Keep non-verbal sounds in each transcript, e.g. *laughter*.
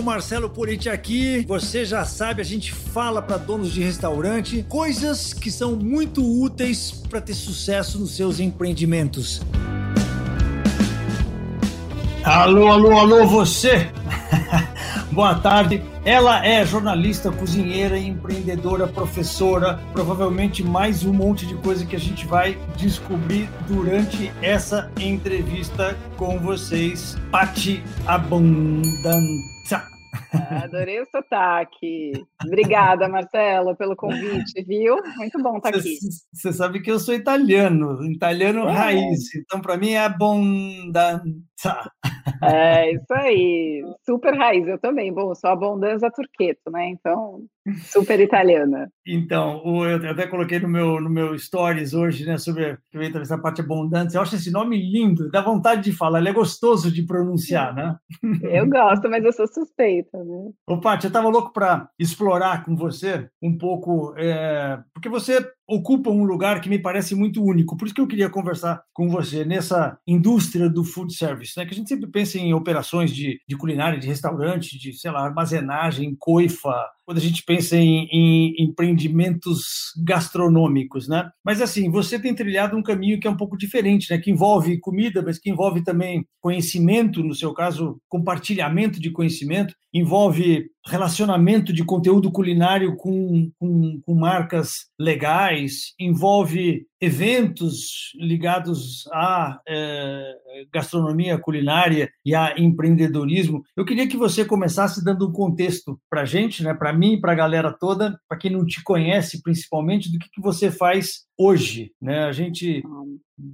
o Marcelo Politi aqui. Você já sabe, a gente fala para donos de restaurante coisas que são muito úteis para ter sucesso nos seus empreendimentos. Alô, alô, alô, você! *laughs* Boa tarde. Ela é jornalista, cozinheira, empreendedora, professora, provavelmente mais um monte de coisa que a gente vai descobrir durante essa entrevista com vocês. Pati Abundanza. Adorei o sotaque. Obrigada, Marcelo, pelo convite, viu? Muito bom estar aqui. Você sabe que eu sou italiano, italiano é. raiz, então para mim é abundanza. É isso aí, super raiz, eu também. Bom, sou abundanza turqueto, né? Então, super italiana. Então, eu até coloquei no meu, no meu stories hoje, né, sobre essa parte abundante. Eu acho esse nome lindo, dá vontade de falar, ele é gostoso de pronunciar, né? Eu gosto, mas eu sou suspeita, né? Ô, Paty, eu estava louco para explorar com você um pouco, é, porque você ocupa um lugar que me parece muito único. Por isso que eu queria conversar com você nessa indústria do food service, né? Que a gente sempre pensa em operações de, de culinária, de restaurante, de, sei lá, armazenagem, coifa, quando a gente pensa em, em, empreendimentos gastronômicos, né? Mas assim, você tem trilhado um caminho que é um pouco diferente, né? Que envolve comida, mas que envolve também conhecimento, no seu caso, compartilhamento de conhecimento, envolve relacionamento de conteúdo culinário com, com, com marcas legais, envolve eventos ligados à é, gastronomia culinária e a empreendedorismo. Eu queria que você começasse dando um contexto para a gente, né, para mim para a galera toda, para quem não te conhece principalmente, do que, que você faz hoje. Né? A gente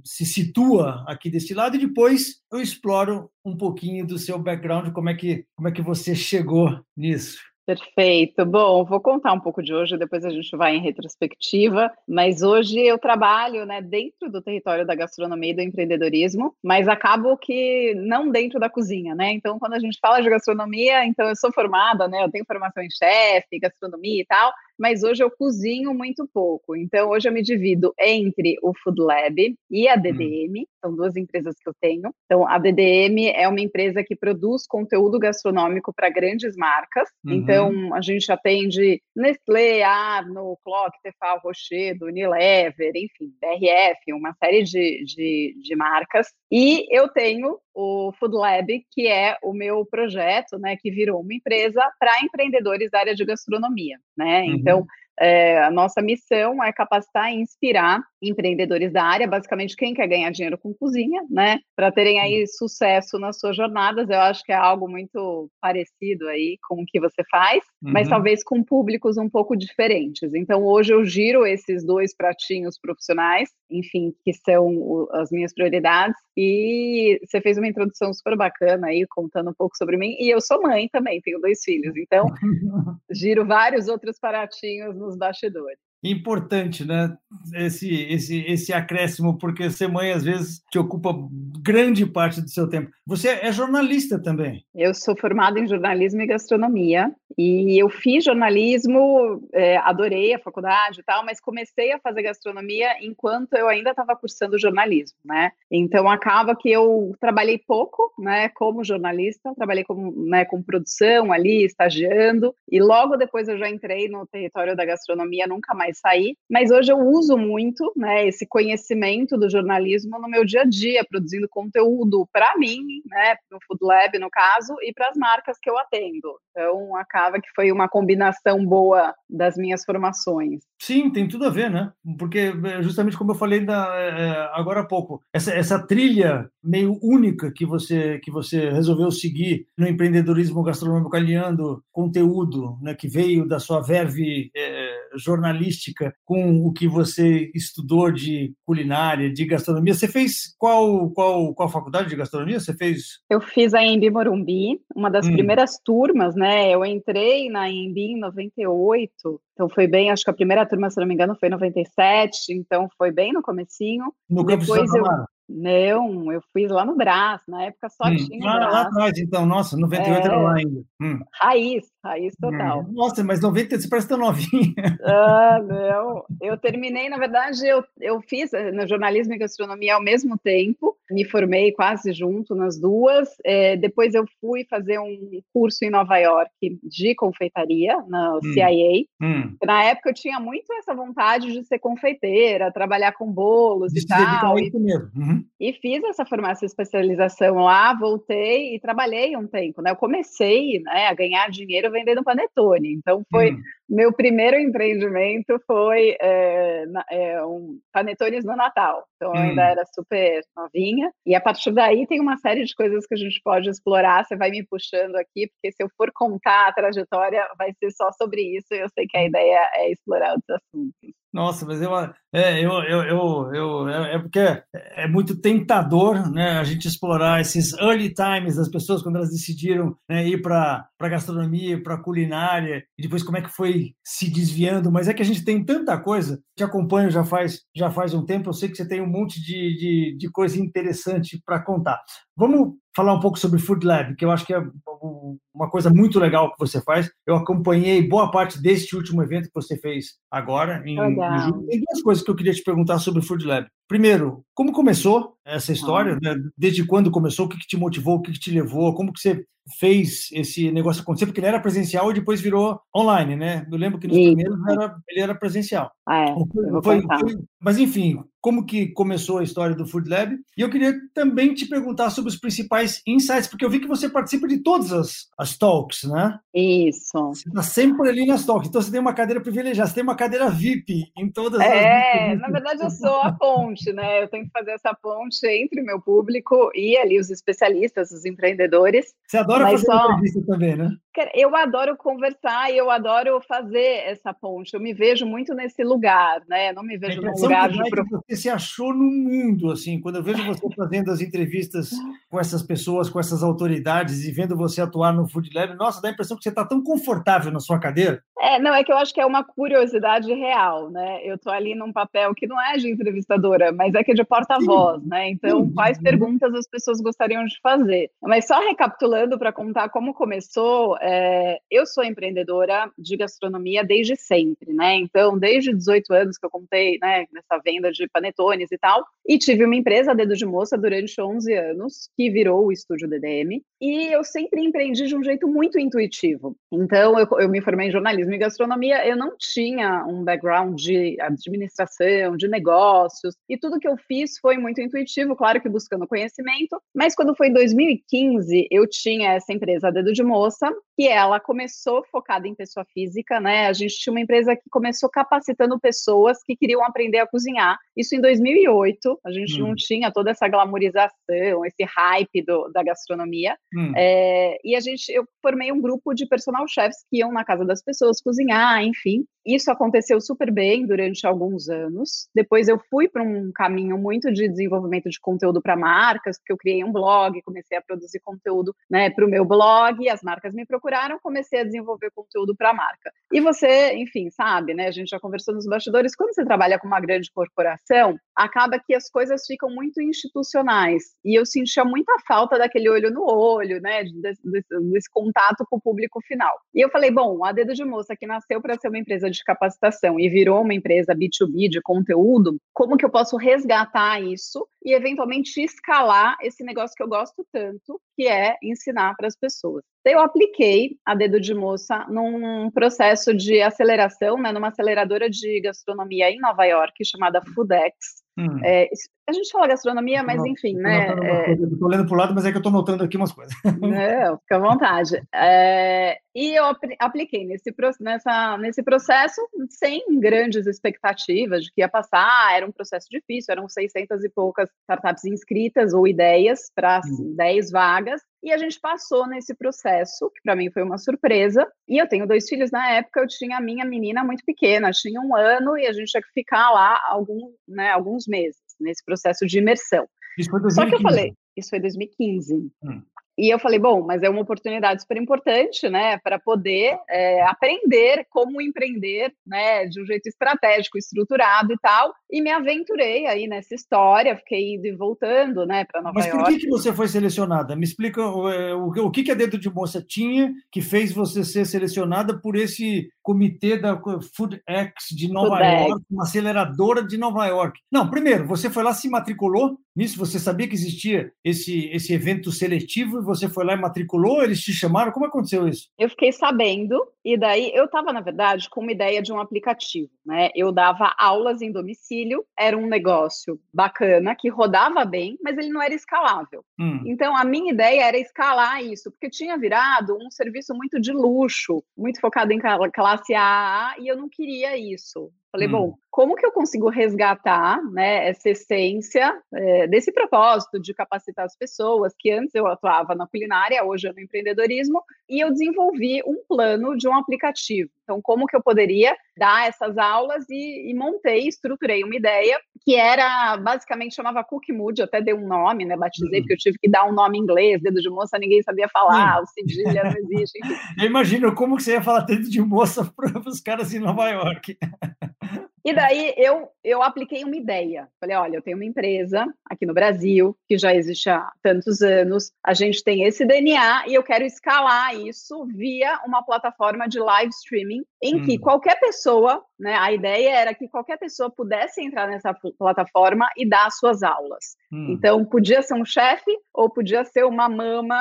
se situa aqui desse lado e depois eu exploro um pouquinho do seu background, como é que, como é que você chegou nisso. Perfeito. Bom, vou contar um pouco de hoje, depois a gente vai em retrospectiva, mas hoje eu trabalho né, dentro do território da gastronomia e do empreendedorismo, mas acabo que não dentro da cozinha, né? Então, quando a gente fala de gastronomia, então eu sou formada, né? Eu tenho formação em chefe, gastronomia e tal, mas hoje eu cozinho muito pouco. Então, hoje eu me divido entre o Food Lab e a DDM, hum. são duas empresas que eu tenho. Então, a DDM é uma empresa que produz conteúdo gastronômico para grandes marcas. Uhum. Então, a gente atende Nestlé, Arno, Clock, Tefal, Rochedo, Unilever, enfim, BRF, uma série de, de, de marcas. E eu tenho o Food Lab, que é o meu projeto, né, que virou uma empresa para empreendedores da área de gastronomia, né? Uhum. Então, é, a nossa missão é capacitar e inspirar empreendedores da área, basicamente quem quer ganhar dinheiro com cozinha, né, para terem aí sucesso nas suas jornadas. Eu acho que é algo muito parecido aí com o que você faz, uhum. mas talvez com públicos um pouco diferentes. Então, hoje eu giro esses dois pratinhos profissionais, enfim, que são o, as minhas prioridades. E você fez uma introdução super bacana aí, contando um pouco sobre mim. E eu sou mãe também, tenho dois filhos. Então, *laughs* giro vários outros pratinhos nos bastidores importante, né? Esse, esse, esse acréscimo, porque ser mãe às vezes te ocupa grande parte do seu tempo. Você é jornalista também? Eu sou formada em jornalismo e gastronomia e eu fiz jornalismo, é, adorei a faculdade e tal, mas comecei a fazer gastronomia enquanto eu ainda estava cursando jornalismo, né? Então acaba que eu trabalhei pouco, né? Como jornalista, trabalhei com, né, com produção ali, estagiando e logo depois eu já entrei no território da gastronomia, nunca mais mais sair, mas hoje eu uso muito né, esse conhecimento do jornalismo no meu dia a dia, produzindo conteúdo para mim, né, no Food Lab, no caso, e para as marcas que eu atendo. Então, acaba que foi uma combinação boa das minhas formações. Sim, tem tudo a ver, né? Porque, é, justamente como eu falei da, é, agora há pouco, essa, essa trilha meio única que você, que você resolveu seguir no empreendedorismo gastronômico, aliando conteúdo né, que veio da sua verve é, jornalística com o que você estudou de culinária, de gastronomia. Você fez qual, qual, qual faculdade de gastronomia? Você fez? Eu fiz a Embi Morumbi, uma das hum. primeiras turmas, né? Eu entrei na Embi em 98, então foi bem, acho que a primeira turma, se não me engano, foi em 97, então foi bem no comecinho. No Depois eu, não, eu fiz lá no Brás, na época só hum. tinha. Ah, lá atrás, então, nossa, 98 é... era lá ainda. Hum. Raiz, raiz total. Hum. Nossa, mas 90 você parece tão novinha. Ah, não. Eu terminei, na verdade, eu, eu fiz eh, no jornalismo e gastronomia ao mesmo tempo, me formei quase junto nas duas. É, depois eu fui fazer um curso em Nova York de confeitaria, na hum. CIA. Hum. Na época eu tinha muito essa vontade de ser confeiteira, trabalhar com bolos de e tal. E, uhum. e, fiz essa formação, especialização lá, voltei e trabalhei um tempo. Né? Eu comecei né, a ganhar dinheiro vendendo panetone. Então foi. Hum meu primeiro empreendimento foi é, é, um panetones no Natal. Então, eu ainda hum. era super novinha. E a partir daí tem uma série de coisas que a gente pode explorar. Você vai me puxando aqui, porque se eu for contar a trajetória, vai ser só sobre isso. Eu sei que a ideia é explorar outros assuntos. Nossa, mas eu, é, eu, eu, eu, eu é, é porque é muito tentador né, a gente explorar esses early times das pessoas quando elas decidiram né, ir para a gastronomia, para a culinária, e depois como é que foi se desviando. Mas é que a gente tem tanta coisa, te acompanho já faz, já faz um tempo, eu sei que você tem um monte de, de, de coisa interessante para contar. Vamos falar um pouco sobre Food Lab, que eu acho que é uma coisa muito legal que você faz. Eu acompanhei boa parte deste último evento que você fez agora, em, em julho. Tem duas coisas que eu queria te perguntar sobre Food Lab. Primeiro, como começou essa história? Ah. Né? Desde quando começou? O que, que te motivou? O que, que te levou? Como que você fez esse negócio acontecer, porque ele era presencial e depois virou online, né? Eu lembro que nos Isso. primeiros era, ele era presencial. Ah, é, foi, foi, mas enfim, como que começou a história do Food Lab? E eu queria também te perguntar sobre os principais insights, porque eu vi que você participa de todas as, as talks, né? Isso. Você está sempre ali nas talks, então você tem uma cadeira privilegiada, você tem uma cadeira VIP em todas é, as. É, na verdade eu sou a ponte, né? Eu tenho que fazer essa ponte entre o meu público e ali os especialistas, os empreendedores. Você adora fazer só... entrevista também, né? Eu adoro conversar e eu adoro fazer essa ponte. Eu me vejo muito nesse lugar, né? Não me vejo no lugar de. Você se achou no mundo, assim, quando eu vejo você fazendo as entrevistas com essas pessoas, com essas autoridades e vendo você atuar no Food Lab, nossa, dá a impressão que você está tão confortável na sua cadeira. É, não, é que eu acho que é uma curiosidade real, né? Eu estou ali num papel que não é de entrevistadora, mas é que é de porta-voz, né? Então, Sim. quais perguntas as pessoas gostariam de fazer? Mas só recapitulando para contar como começou, é, eu sou empreendedora de gastronomia desde sempre, né? Então, desde 18 anos que eu contei, né, nessa venda de panetones e tal, e tive uma empresa, Dedo de Moça, durante 11 anos, que virou o Estúdio DDM, e eu sempre empreendi de um jeito muito intuitivo. Então, eu, eu me formei em jornalismo e gastronomia, eu não tinha um background de administração, de negócios, e tudo que eu fiz foi muito intuitivo, claro que buscando conhecimento, mas quando foi em 2015, eu tinha essa empresa Dedo de Moça, que ela começou focada em pessoa física, né? A gente tinha uma empresa que começou capacitando pessoas que queriam aprender a cozinhar. Isso em 2008, a gente hum. não tinha toda essa glamorização, esse hype do, da gastronomia. Hum. É, e a gente, eu formei um grupo de personal chefs que iam na casa das pessoas cozinhar, enfim. Isso aconteceu super bem durante alguns anos. Depois eu fui para um caminho muito de desenvolvimento de conteúdo para marcas, porque eu criei um blog, comecei a produzir conteúdo né, para o meu blog, as marcas me procuraram, comecei a desenvolver conteúdo para a marca. E você, enfim, sabe, né? A gente já conversou nos bastidores, quando você trabalha com uma grande corporação, acaba que as coisas ficam muito institucionais. E eu sentia muita falta daquele olho no olho, né? Desse, desse, desse contato com o público final. E eu falei, bom, a Dedo de Moça, que nasceu para ser uma empresa de capacitação e virou uma empresa B2B de conteúdo, como que eu posso resgatar isso e eventualmente escalar esse negócio que eu gosto tanto, que é ensinar para as pessoas. Eu apliquei a dedo de moça num processo de aceleração, né, numa aceleradora de gastronomia em Nova York chamada Foodex. Hum. É, a gente fala gastronomia, mas enfim, né? Estou é... lendo para o lado, mas é que eu estou notando aqui umas coisas. *laughs* Não, fica à vontade. É, e eu apliquei nesse, nessa, nesse processo sem grandes expectativas de que ia passar, era um processo difícil, eram 600 e poucas startups inscritas ou ideias para hum. 10 vagas, e a gente passou nesse processo, que para mim foi uma surpresa. E eu tenho dois filhos na época, eu tinha a minha menina muito pequena, tinha um ano, e a gente tinha que ficar lá algum, né, alguns meses, nesse processo de imersão. Isso foi 2015. Só que eu falei, isso foi 2015. Hum. E eu falei, bom, mas é uma oportunidade super importante, né, para poder é, aprender como empreender, né, de um jeito estratégico, estruturado e tal. E me aventurei aí nessa história, fiquei indo e voltando, né, para Nova Mas York. Mas por que, que você foi selecionada? Me explica o, é, o, o que, que a Dedo de Moça tinha que fez você ser selecionada por esse comitê da Food X de Nova Food York, X. uma aceleradora de Nova York. Não, primeiro, você foi lá, se matriculou nisso, você sabia que existia esse, esse evento seletivo você foi lá e matriculou, eles te chamaram, como aconteceu isso? Eu fiquei sabendo, e daí eu estava, na verdade, com uma ideia de um aplicativo, né? Eu dava aulas em domicílio, era um negócio bacana, que rodava bem, mas ele não era escalável. Hum. Então, a minha ideia era escalar isso, porque tinha virado um serviço muito de luxo, muito focado em classe A, e eu não queria isso. Falei, hum. bom, como que eu consigo resgatar né, essa essência é, desse propósito de capacitar as pessoas, que antes eu atuava na culinária, hoje é no empreendedorismo, e eu desenvolvi um plano de um aplicativo. Então, como que eu poderia dar essas aulas e, e montei, estruturei uma ideia que era, basicamente, chamava Cook Mood, até dei um nome, né, batizei, uhum. porque eu tive que dar um nome em inglês, dedo de moça, ninguém sabia falar, uhum. o cedilha não existe, enfim. *laughs* Eu imagino como que você ia falar dedo de moça *laughs* para os caras em Nova York. E daí eu, eu apliquei uma ideia. Falei, olha, eu tenho uma empresa aqui no Brasil que já existe há tantos anos. A gente tem esse DNA e eu quero escalar isso via uma plataforma de live streaming em hum. que qualquer pessoa, né? A ideia era que qualquer pessoa pudesse entrar nessa plataforma e dar suas aulas. Hum. Então podia ser um chefe ou podia ser uma mama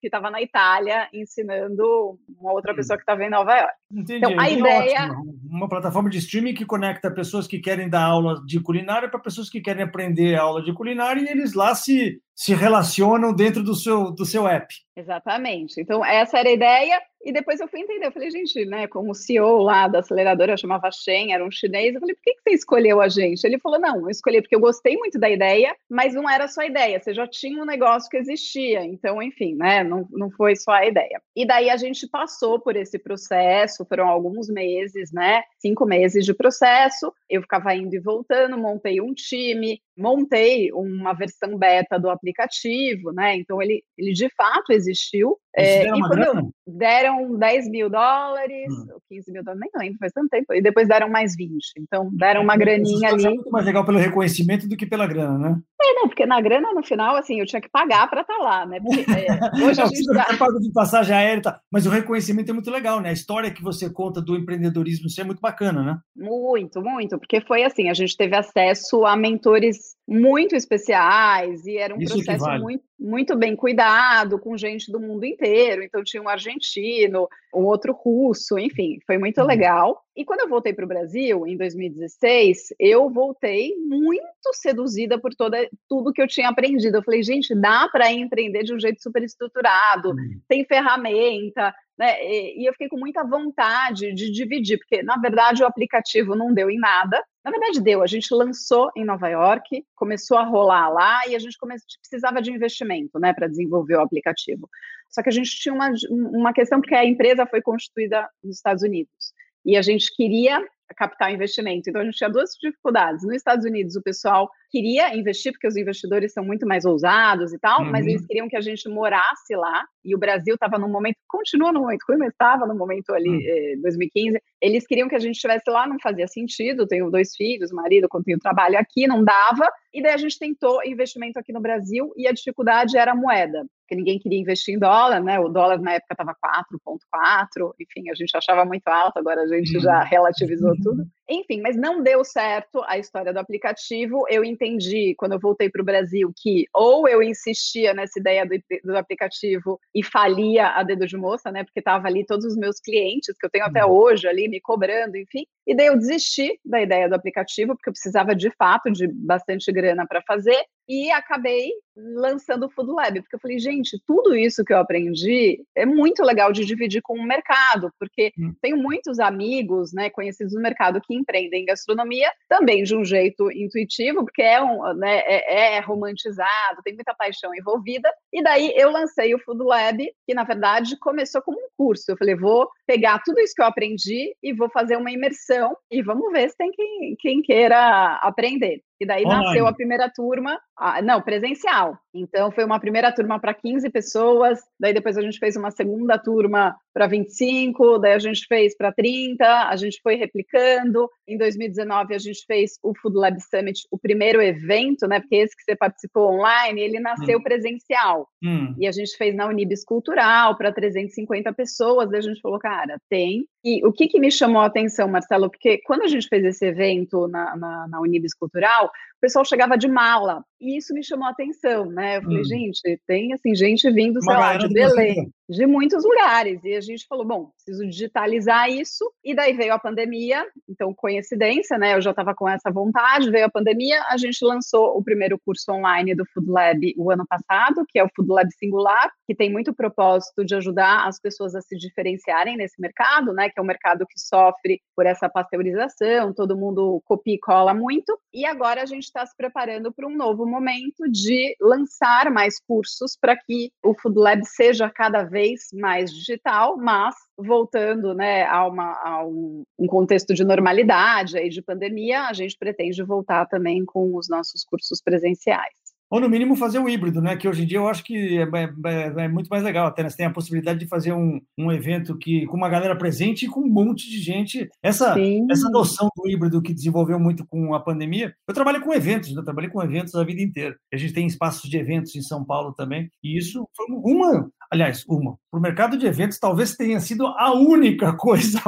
que estava na Itália ensinando uma outra hum. pessoa que estava em Nova York. Entendi. Então a ideia ótimo. uma plataforma de streaming que conecta pessoas que querem dar aula de culinária para pessoas que querem aprender aula de culinária e eles lá se, se relacionam dentro do seu, do seu app. Exatamente. Então, essa era a ideia. E depois eu fui entender, eu falei, gente, né, como o CEO lá da aceleradora chamava Shen, era um chinês, eu falei, por que, que você escolheu a gente? Ele falou, não, eu escolhi porque eu gostei muito da ideia, mas não era só a ideia, você já tinha um negócio que existia, então, enfim, né, não, não foi só a ideia. E daí a gente passou por esse processo, foram alguns meses, né, cinco meses de processo, eu ficava indo e voltando, montei um time, montei uma versão beta do aplicativo, né, então ele, ele de fato existiu, é, e quando deram 10 mil dólares, hum. ou 15 mil dólares, nem lembro, faz tanto tempo, e depois deram mais 20. Então, deram uma graninha ali. É muito mais legal pelo reconhecimento do que pela grana, né? É, não, porque na grana, no final, assim, eu tinha que pagar para estar tá lá, né? Porque, é, hoje a *laughs* gente de passagem aérea, tá, mas o reconhecimento é muito legal, né? A história que você conta do empreendedorismo, isso é muito bacana, né? Muito, muito, porque foi assim, a gente teve acesso a mentores muito especiais e era um isso processo vale. muito, muito bem cuidado, com gente do mundo inteiro. Então, tinha um argentino, um outro russo, enfim, foi muito uhum. legal. E quando eu voltei para o Brasil, em 2016, eu voltei muito seduzida por toda, tudo que eu tinha aprendido. Eu falei, gente, dá para empreender de um jeito super estruturado, uhum. tem ferramenta, né? E, eu fiquei com muita vontade de dividir, porque na verdade o aplicativo não deu em nada. Na verdade, deu. A gente lançou em Nova York, começou a rolar lá e a gente precisava de investimento né, para desenvolver o aplicativo. Só que a gente tinha uma, uma questão, porque a empresa foi constituída nos Estados Unidos. E a gente queria captar investimento. Então, a gente tinha duas dificuldades. Nos Estados Unidos, o pessoal queria investir, porque os investidores são muito mais ousados e tal, uhum. mas eles queriam que a gente morasse lá. E o Brasil estava num momento, continua num momento ruim, mas estava no momento ali, uhum. eh, 2015. Eles queriam que a gente estivesse lá, não fazia sentido. Tenho dois filhos, marido, tenho trabalho aqui, não dava. E daí a gente tentou investimento aqui no Brasil e a dificuldade era a moeda, porque ninguém queria investir em dólar, né? O dólar na época estava 4,4, enfim, a gente achava muito alto, agora a gente já uhum. relativizou tudo. Enfim, mas não deu certo a história do aplicativo. Eu entendi, quando eu voltei para o Brasil, que ou eu insistia nessa ideia do, do, aplicativo e falia a dedo de moça, né? Porque estava ali todos os meus clientes, que eu tenho até uhum. hoje ali me cobrando, enfim. E daí eu desisti da ideia do aplicativo, porque eu precisava de fato de bastante grana para fazer e acabei lançando o Food Lab, porque eu falei, gente, tudo isso que eu aprendi é muito legal de dividir com o mercado, porque hum. tenho muitos amigos, né, conhecidos no mercado que empreendem em gastronomia, também de um jeito intuitivo, porque é, um, né, é, é romantizado, tem muita paixão envolvida, e daí eu lancei o Food Lab, que na verdade começou como um curso, eu falei, vou pegar tudo isso que eu aprendi e vou fazer uma imersão e vamos ver se tem quem, quem queira aprender. E daí Online. nasceu a primeira turma, ah, não, presencial. Então foi uma primeira turma para 15 pessoas, daí depois a gente fez uma segunda turma para 25, daí a gente fez para 30, a gente foi replicando. Em 2019 a gente fez o Food Lab Summit, o primeiro evento, né? Porque esse que você participou online, ele nasceu hum. presencial. Hum. E a gente fez na Unibis Cultural para 350 pessoas, daí a gente falou, cara, tem. E o que, que me chamou a atenção, Marcelo, porque quando a gente fez esse evento na, na, na Unibis Cultural, o pessoal chegava de mala, e isso me chamou a atenção, né? Eu falei, hum. gente, tem assim, gente vindo, sei lá, de Belém, de muitos lugares. E a gente falou, bom, preciso digitalizar isso. E daí veio a pandemia, então, coincidência, né? Eu já estava com essa vontade, veio a pandemia, a gente lançou o primeiro curso online do Food Lab o ano passado, que é o Food Lab Singular, que tem muito propósito de ajudar as pessoas a se diferenciarem nesse mercado, né? Que é um mercado que sofre por essa pasteurização, todo mundo copia e cola muito. E agora a gente está se preparando para um novo momento de lançar mais cursos para que o Food Lab seja cada vez mais digital, mas voltando né, a, uma, a um, um, contexto de normalidade aí de pandemia, a gente pretende voltar também com os nossos cursos presenciais. Ou, no mínimo, fazer o híbrido, né? Que hoje em dia eu acho que é, é, é muito mais legal. Até né? você tem a possibilidade de fazer um, um evento que, com uma galera presente e com um monte de gente. Essa, essa noção do híbrido que desenvolveu muito com a pandemia. Eu trabalho com eventos, né? Eu trabalhei com eventos a vida inteira. A gente tem espaços de eventos em São Paulo também. E isso foi uma, aliás, uma. Para o mercado de eventos, talvez tenha sido a única *laughs* coisa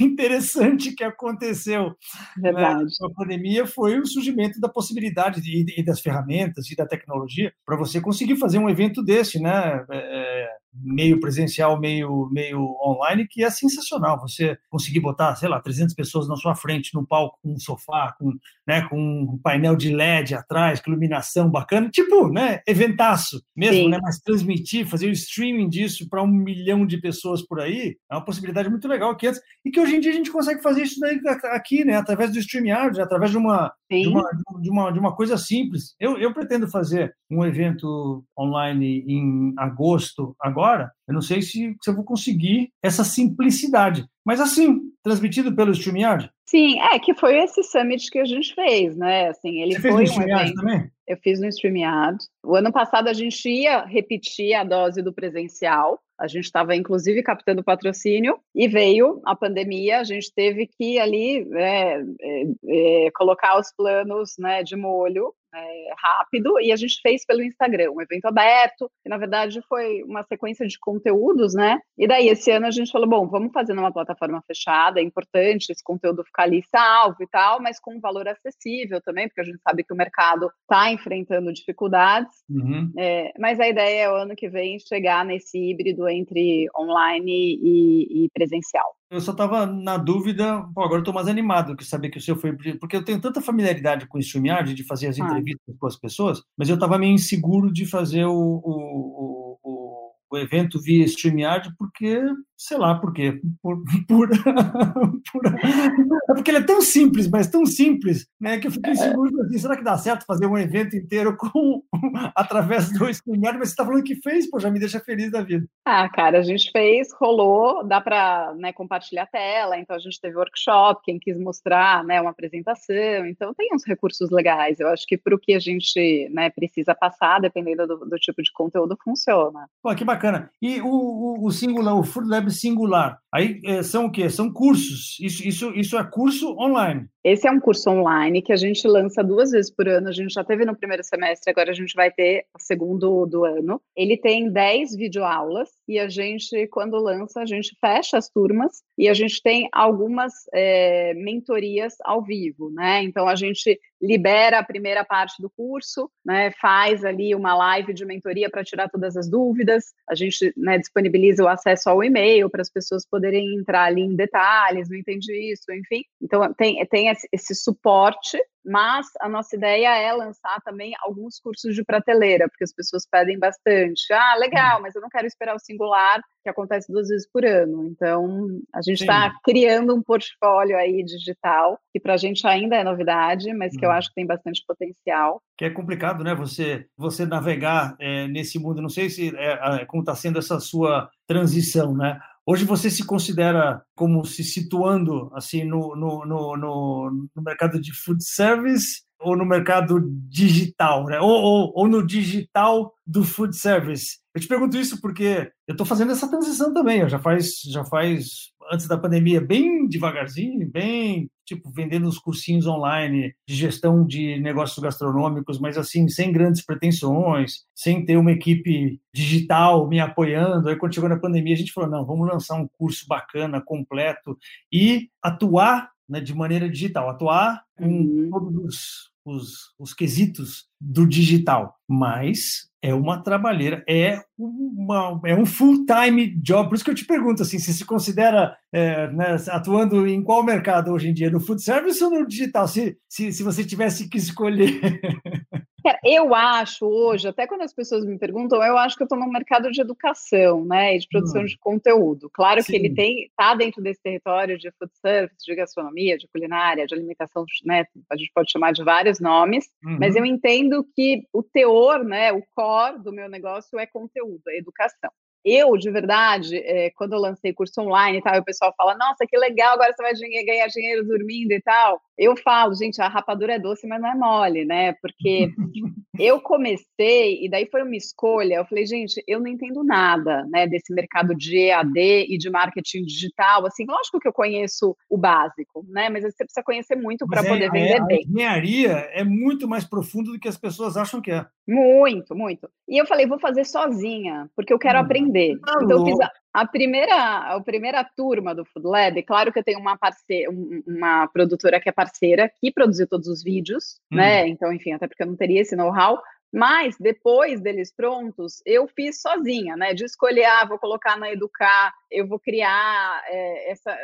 interessante que aconteceu. Né? Verdade. Né? A pandemia foi o surgimento da possibilidade de, e das ferramentas ferramentas e da tecnologia para você conseguir fazer um evento desse, né? É, é meio presencial, meio, meio online, que é sensacional. Você conseguir botar, sei lá, 300 pessoas na sua frente, no palco, com um sofá, com, né, com um painel de LED atrás, com iluminação bacana, tipo, né, eventaço mesmo, Sim. né? Mas transmitir, fazer o streaming disso para um milhão de pessoas por aí, é uma possibilidade muito legal que antes, e que hoje em dia a gente consegue fazer isso daí aqui, né, através do StreamYard, através de uma, de uma, de uma, de uma coisa simples. Eu, eu pretendo fazer um evento online em agosto, agora, eu não sei se, se eu vou conseguir essa simplicidade. Mas assim, transmitido pelo StreamYard? Sim, é que foi esse summit que a gente fez, né? Assim, ele Você foi fez no um evento. também? Eu fiz no StreamYard. O ano passado a gente ia repetir a dose do presencial. A gente estava, inclusive, captando patrocínio e veio a pandemia. A gente teve que ali é, é, é, colocar os planos né, de molho é, rápido e a gente fez pelo Instagram, um evento aberto, que na verdade foi uma sequência de conteúdos, né? E daí esse ano a gente falou, bom, vamos fazer numa plataforma fechada, é importante esse conteúdo ficar ali salvo e tal, mas com um valor acessível também, porque a gente sabe que o mercado está enfrentando dificuldades. Uhum. É, mas a ideia é o ano que vem chegar nesse híbrido entre online e, e presencial. Eu só estava na dúvida, pô, agora estou mais animado que saber que o seu foi. Porque eu tenho tanta familiaridade com o StreamYard, de fazer as ah. entrevistas com as pessoas, mas eu estava meio inseguro de fazer o, o, o, o evento via StreamYard, porque sei lá por quê. Por, por, *laughs* por, é porque ele é tão simples, mas tão simples, né, que eu fiquei é. seguro assim, será que dá certo fazer um evento inteiro com *laughs* através do StreamYard? Mas você está falando que fez, pô, já me deixa feliz da vida. Ah, cara, a gente fez, rolou, dá para né, compartilhar a tela, então a gente teve workshop, quem quis mostrar né, uma apresentação, então tem uns recursos legais. Eu acho que para o que a gente né, precisa passar, dependendo do, do, tipo de conteúdo, funciona. Pô, que bacana. E o, o, o Singular, o Food Lab singular. Aí é, são o quê? São cursos. Isso, isso, isso é curso online. Esse é um curso online que a gente lança duas vezes por ano. A gente já teve no primeiro semestre, agora a gente vai ter o segundo do ano. Ele tem 10 videoaulas e a gente, quando lança, a gente fecha as turmas e a gente tem algumas é, mentorias ao vivo, né? Então a gente libera a primeira parte do curso, né, faz ali uma live de mentoria para tirar todas as dúvidas, a gente né, disponibiliza o acesso ao e-mail para as pessoas poderem entrar ali em detalhes, não entendi isso, enfim. Então, tem, tem esse suporte mas a nossa ideia é lançar também alguns cursos de prateleira, porque as pessoas pedem bastante. Ah, legal, mas eu não quero esperar o singular, que acontece duas vezes por ano. Então, a gente está criando um portfólio aí digital, que para a gente ainda é novidade, mas que eu uhum. acho que tem bastante potencial. Que é complicado, né? Você, você navegar é, nesse mundo. Não sei se é, como está sendo essa sua transição, né? Hoje você se considera como se situando assim no, no, no, no, no mercado de food service ou no mercado digital, né? ou, ou, ou no digital do food service? Eu te pergunto isso porque eu estou fazendo essa transição também. Eu já faz, já faz antes da pandemia, bem devagarzinho, bem tipo vendendo os cursinhos online de gestão de negócios gastronômicos, mas assim sem grandes pretensões, sem ter uma equipe digital me apoiando. Aí quando chegou na pandemia a gente falou não, vamos lançar um curso bacana, completo e atuar né, de maneira digital, atuar com uhum. todos os, os, os quesitos do digital, mas é uma trabalheira, é, uma, é um full-time job. Por isso que eu te pergunto, assim, se se considera é, né, atuando em qual mercado hoje em dia, no food service ou no digital? Se, se, se você tivesse que escolher. *laughs* eu acho hoje, até quando as pessoas me perguntam, eu acho que eu estou no mercado de educação, né, e de produção hum. de conteúdo. Claro Sim. que ele tem, está dentro desse território de food service, de gastronomia, de culinária, de alimentação, né, a gente pode chamar de vários nomes, uhum. mas eu entendo que o teor, né, o core do meu negócio é conteúdo, é educação eu, de verdade, é, quando eu lancei curso online e tal, o pessoal fala, nossa, que legal, agora você vai ganhar dinheiro dormindo e tal. Eu falo, gente, a rapadura é doce, mas não é mole, né? Porque *laughs* eu comecei, e daí foi uma escolha, eu falei, gente, eu não entendo nada, né, desse mercado de EAD e de marketing digital, assim, lógico que eu conheço o básico, né, mas você precisa conhecer muito para é, poder vender é, bem. A engenharia é muito mais profundo do que as pessoas acham que é. Muito, muito. E eu falei, vou fazer sozinha, porque eu quero hum, aprender. Tá então, eu fiz a, a, primeira, a primeira turma do Food Lab, claro que eu tenho uma parceira, uma produtora que é parceira, que produziu todos os vídeos, hum. né? Então, enfim, até porque eu não teria esse know-how, mas depois deles prontos, eu fiz sozinha, né? De escolher, ah, vou colocar na Educar, eu vou criar é, essa,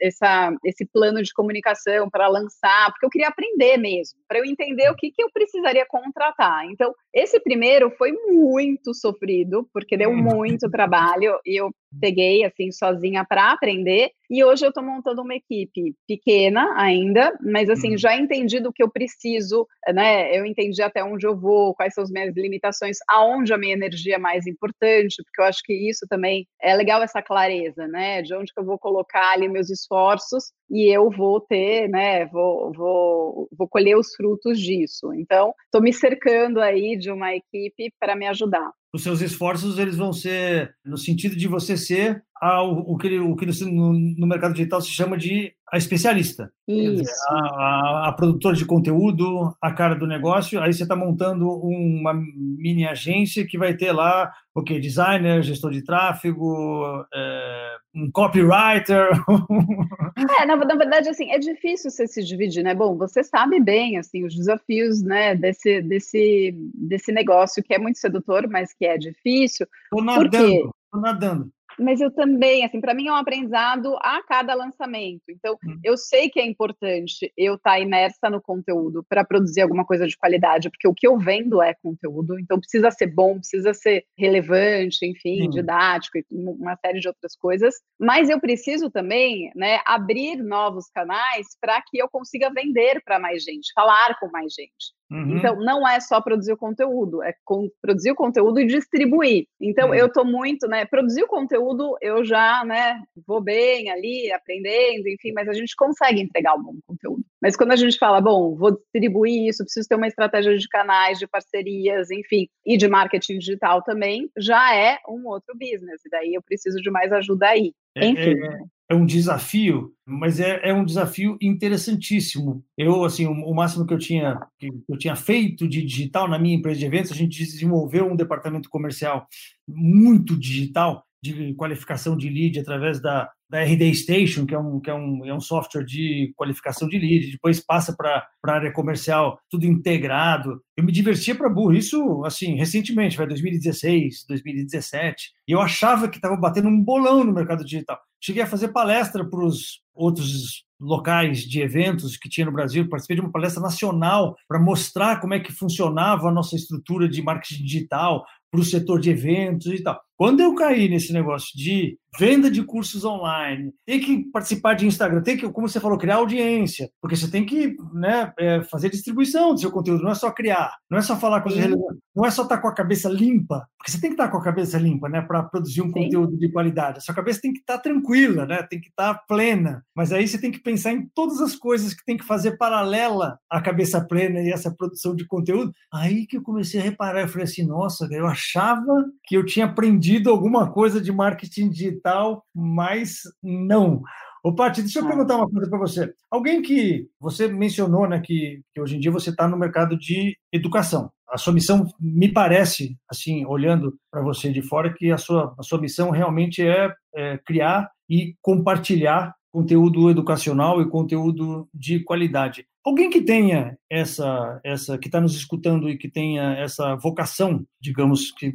essa, esse plano de comunicação para lançar, porque eu queria aprender mesmo, para eu entender o que, que eu precisaria contratar. Então, esse primeiro foi muito sofrido, porque deu hum. muito trabalho, e eu peguei assim sozinha para aprender e hoje eu estou montando uma equipe pequena ainda, mas assim uhum. já entendi do que eu preciso, né? Eu entendi até onde eu vou, quais são as minhas limitações, aonde a minha energia é mais importante, porque eu acho que isso também é legal essa clareza, né? De onde que eu vou colocar ali meus esforços e eu vou ter, né? Vou, vou, vou colher os frutos disso. Então, estou me cercando aí de uma equipe para me ajudar os seus esforços eles vão ser no sentido de você ser a, o, que, o que no, no, mercado digital se chama de a especialista. Dizer, a, a, a, produtora de conteúdo, a cara do negócio, aí você está montando uma mini agência que vai ter lá o okay? Designer, gestor de tráfego, é, um copywriter. *laughs* é, na, na, verdade, assim, é difícil você se dividir, né? Bom, você sabe bem, assim, os desafios, né, desse, desse, desse negócio que é muito sedutor, mas que é difícil. Tô nadando, tô nadando mas eu também, assim, para mim é um aprendizado a cada lançamento. Então, hum. eu sei que é importante eu estar tá imersa no conteúdo para produzir alguma coisa de qualidade, porque o que eu vendo é conteúdo, então precisa ser bom, precisa ser relevante, enfim, hum. didático e uma série de outras coisas. Mas eu preciso também, né, abrir novos canais para que eu consiga vender para mais gente, falar com mais gente. Uhum. Então, não é só produzir o conteúdo, é com, produzir o conteúdo e distribuir. Então, uhum. eu estou muito, né? Produzir o conteúdo, eu já, né, vou bem ali, aprendendo, enfim, mas a gente consegue entregar um bom conteúdo. Mas quando a gente fala, bom, vou distribuir isso, preciso ter uma estratégia de canais, de parcerias, enfim, e de marketing digital também, já é um outro business. E daí eu preciso de mais ajuda aí. É, enfim. É, é um desafio, mas é, é, um desafio interessantíssimo. Eu, assim, o, o, máximo que eu tinha que eu tinha feito de digital na minha empresa de eventos, a gente desenvolveu um departamento comercial muito digital de qualificação de lead através da, da RD Station, que é um, que é um, é um software de qualificação de lead, depois passa para a área comercial, tudo integrado. Eu me divertia para burro, isso, assim, recentemente, vai 2016, 2017, e eu achava que estava batendo um bolão no mercado digital. Cheguei a fazer palestra para os outros locais de eventos que tinha no Brasil, participei de uma palestra nacional para mostrar como é que funcionava a nossa estrutura de marketing digital para o setor de eventos e tal. Quando eu caí nesse negócio de venda de cursos online, tem que participar de Instagram, tem que, como você falou, criar audiência, porque você tem que né, é, fazer distribuição do seu conteúdo, não é só criar, não é só falar coisas relevantes, não é só estar com a cabeça limpa, porque você tem que estar com a cabeça limpa, né, para produzir um Sim. conteúdo de qualidade. A sua cabeça tem que estar tranquila, né, tem que estar plena, mas aí você tem que pensar em todas as coisas que tem que fazer paralela à cabeça plena e essa produção de conteúdo. Aí que eu comecei a reparar, eu falei assim, nossa, eu achava que eu tinha aprendido alguma coisa de marketing digital, mas não. Ô, Paty, deixa eu ah. perguntar uma coisa para você. Alguém que você mencionou, né, que, que hoje em dia você está no mercado de educação. A sua missão, me parece, assim, olhando para você de fora, que a sua, a sua missão realmente é, é criar e compartilhar conteúdo educacional e conteúdo de qualidade. Alguém que tenha essa, essa que está nos escutando e que tenha essa vocação, digamos, que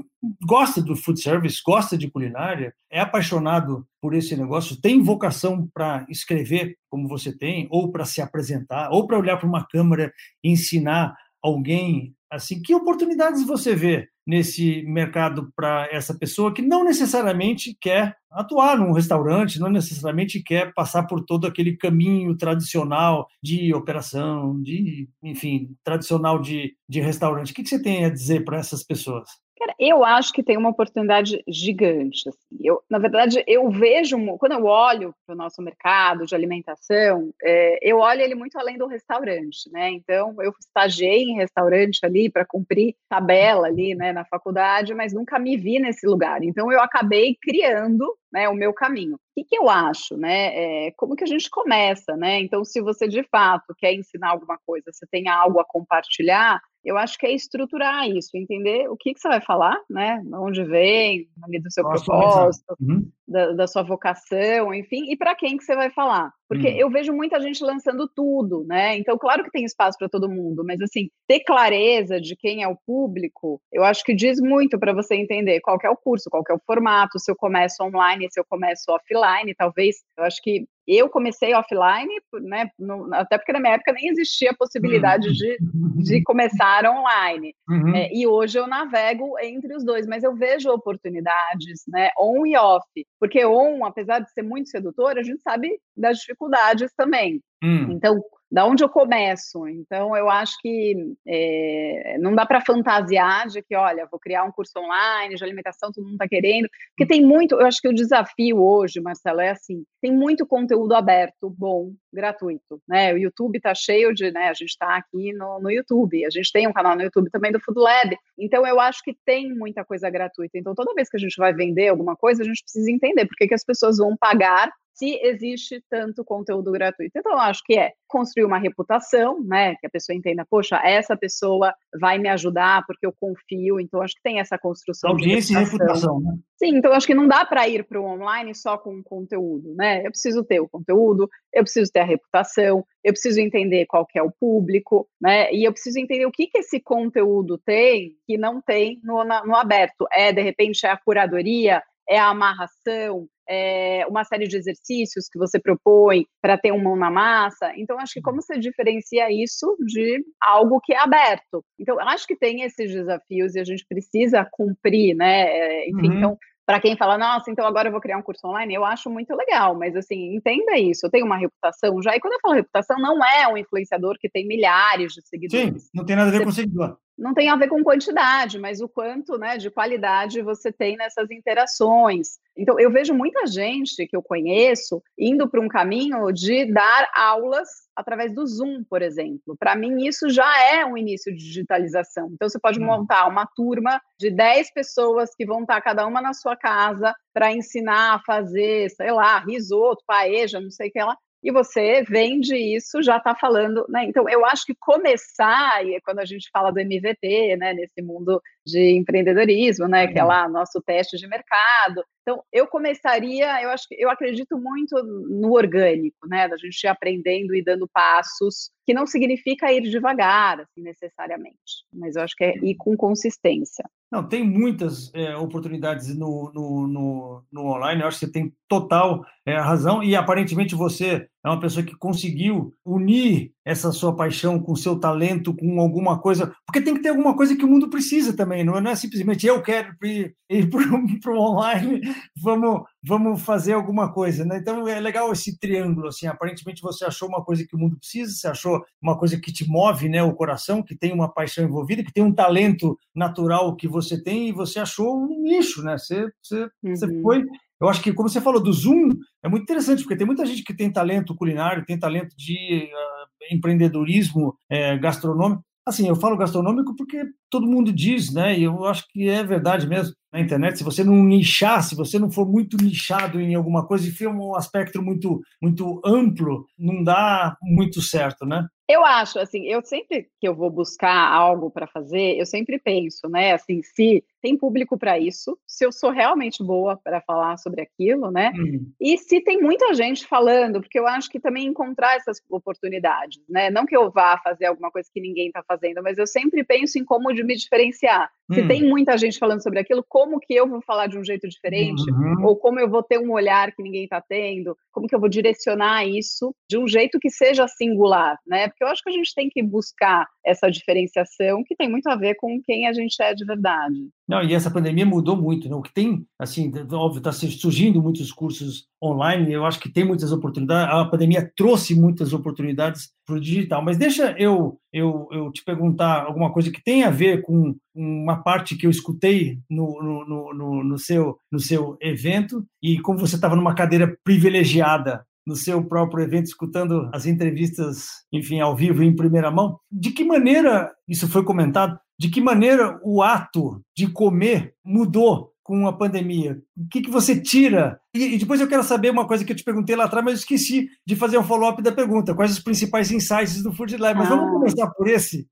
gosta do food service, gosta de culinária, é apaixonado por esse negócio, tem vocação para escrever como você tem, ou para se apresentar, ou para olhar para uma câmera e ensinar alguém assim, que oportunidades você vê nesse mercado para essa pessoa que não necessariamente quer atuar num restaurante, não necessariamente quer passar por todo aquele caminho tradicional de operação, de, enfim, tradicional de, de restaurante. O que, que você tem a dizer para essas pessoas? Eu acho que tem uma oportunidade gigante. Assim. Eu, na verdade, eu vejo, quando eu olho para o nosso mercado de alimentação, é, eu olho ele muito além do restaurante, né? Então, eu estagiei em restaurante ali para cumprir tabela ali, né, na faculdade, mas nunca me vi nesse lugar. Então, eu acabei criando né, o meu caminho. O que, que eu acho, né? É, como que a gente começa, né? Então, se você de fato quer ensinar alguma coisa, você tem algo a compartilhar, eu acho que é estruturar isso, entender o que, que você vai falar, né? Onde vem, ali do seu Nossa, propósito, uhum. da, da, sua vocação, enfim, e para quem que você vai falar. Porque uhum. eu vejo muita gente lançando tudo, né? Então, claro que tem espaço para todo mundo, mas assim, ter clareza de quem é o público, eu acho que diz muito para você entender qual é o curso, qual é o formato, se eu começo online, se eu começo offline, talvez. Eu acho que eu comecei offline, né, no, até porque na minha época nem existia a possibilidade uhum. de, de começar online. Uhum. É, e hoje eu navego entre os dois, mas eu vejo oportunidades, né, on e off. Porque on, apesar de ser muito sedutor, a gente sabe das dificuldades também. Uhum. Então, da onde eu começo. Então, eu acho que é, não dá para fantasiar de que, olha, vou criar um curso online de alimentação, todo mundo está querendo, porque tem muito, eu acho que o desafio hoje, Marcelo, é assim, tem muito conteúdo aberto, bom, gratuito, né? O YouTube está cheio de, né, a gente está aqui no, no YouTube, a gente tem um canal no YouTube também do Food Lab, então eu acho que tem muita coisa gratuita, então toda vez que a gente vai vender alguma coisa, a gente precisa entender por que, que as pessoas vão pagar se existe tanto conteúdo gratuito. Então, eu acho que é construir uma reputação, né? Que a pessoa entenda, poxa, essa pessoa vai me ajudar porque eu confio. Então, acho que tem essa construção. Audiência e reputação, né? Sim, então acho que não dá para ir para o online só com conteúdo, né? Eu preciso ter o conteúdo, eu preciso ter a reputação, eu preciso entender qual que é o público, né? E eu preciso entender o que, que esse conteúdo tem que não tem no, no aberto. É, de repente, é a curadoria, é a amarração, é, uma série de exercícios que você propõe para ter um mão na massa. Então, acho que uhum. como você diferencia isso de algo que é aberto? Então, acho que tem esses desafios e a gente precisa cumprir, né? É, enfim, uhum. então, para quem fala, nossa, então agora eu vou criar um curso online, eu acho muito legal, mas assim, entenda isso, eu tenho uma reputação já, e quando eu falo reputação, não é um influenciador que tem milhares de seguidores. Sim, não tem nada a ver com seguidor não tem a ver com quantidade, mas o quanto né, de qualidade você tem nessas interações. Então, eu vejo muita gente que eu conheço indo para um caminho de dar aulas através do Zoom, por exemplo. Para mim, isso já é um início de digitalização. Então, você pode hum. montar uma turma de 10 pessoas que vão estar cada uma na sua casa para ensinar a fazer, sei lá, risoto, paeja, não sei o que lá e você vende isso, já está falando, né? Então, eu acho que começar, e é quando a gente fala do MVT, né, nesse mundo de empreendedorismo, né, que é uhum. lá nosso teste de mercado. Então, eu começaria, eu acho que eu acredito muito no orgânico, né, da gente ir aprendendo e dando passos, que não significa ir devagar, assim, necessariamente, mas eu acho que é ir com consistência. Não, tem muitas é, oportunidades no, no, no, no, online, eu acho que você tem total é, razão, e aparentemente você é uma pessoa que conseguiu unir essa sua paixão com seu talento, com alguma coisa, porque tem que ter alguma coisa que o mundo precisa também, não é simplesmente eu quero ir, ir para o *laughs* online, vamos, vamos fazer alguma coisa, né? Então é legal esse triângulo, assim, aparentemente você achou uma coisa que o mundo precisa, você achou uma coisa que te move, né, o coração, que tem uma paixão envolvida, que tem um talento natural que você tem e você achou um nicho, né? Você, você, uhum. você foi eu acho que, como você falou do Zoom, é muito interessante, porque tem muita gente que tem talento culinário, tem talento de uh, empreendedorismo uh, gastronômico. Assim, eu falo gastronômico porque todo mundo diz, né? E eu acho que é verdade mesmo na internet. Se você não nichar, se você não for muito nichado em alguma coisa e for um aspecto muito, muito amplo, não dá muito certo, né? Eu acho, assim, eu sempre que eu vou buscar algo para fazer, eu sempre penso, né, assim, se tem público para isso, se eu sou realmente boa para falar sobre aquilo, né? Uhum. E se tem muita gente falando, porque eu acho que também encontrar essas oportunidades, né? Não que eu vá fazer alguma coisa que ninguém está fazendo, mas eu sempre penso em como de me diferenciar. Se uhum. tem muita gente falando sobre aquilo, como que eu vou falar de um jeito diferente? Uhum. Ou como eu vou ter um olhar que ninguém está tendo? Como que eu vou direcionar isso de um jeito que seja singular, né? Porque eu acho que a gente tem que buscar essa diferenciação que tem muito a ver com quem a gente é de verdade. Não, e essa pandemia mudou muito, né? O que tem, assim, óbvio, está surgindo muitos cursos online, eu acho que tem muitas oportunidades, a pandemia trouxe muitas oportunidades para o digital, mas deixa eu, eu, eu te perguntar alguma coisa que tem a ver com uma parte que eu escutei no, no, no, no seu, no seu evento, e como você estava numa cadeira privilegiada no seu próprio evento, escutando as entrevistas, enfim, ao vivo, em primeira mão. De que maneira, isso foi comentado, de que maneira o ato de comer mudou com a pandemia? O que, que você tira? E, depois eu quero saber uma coisa que eu te perguntei lá atrás, mas eu esqueci de fazer um follow-up da pergunta. Quais os principais insights do Food Lab? Mas ah, vamos começar por esse.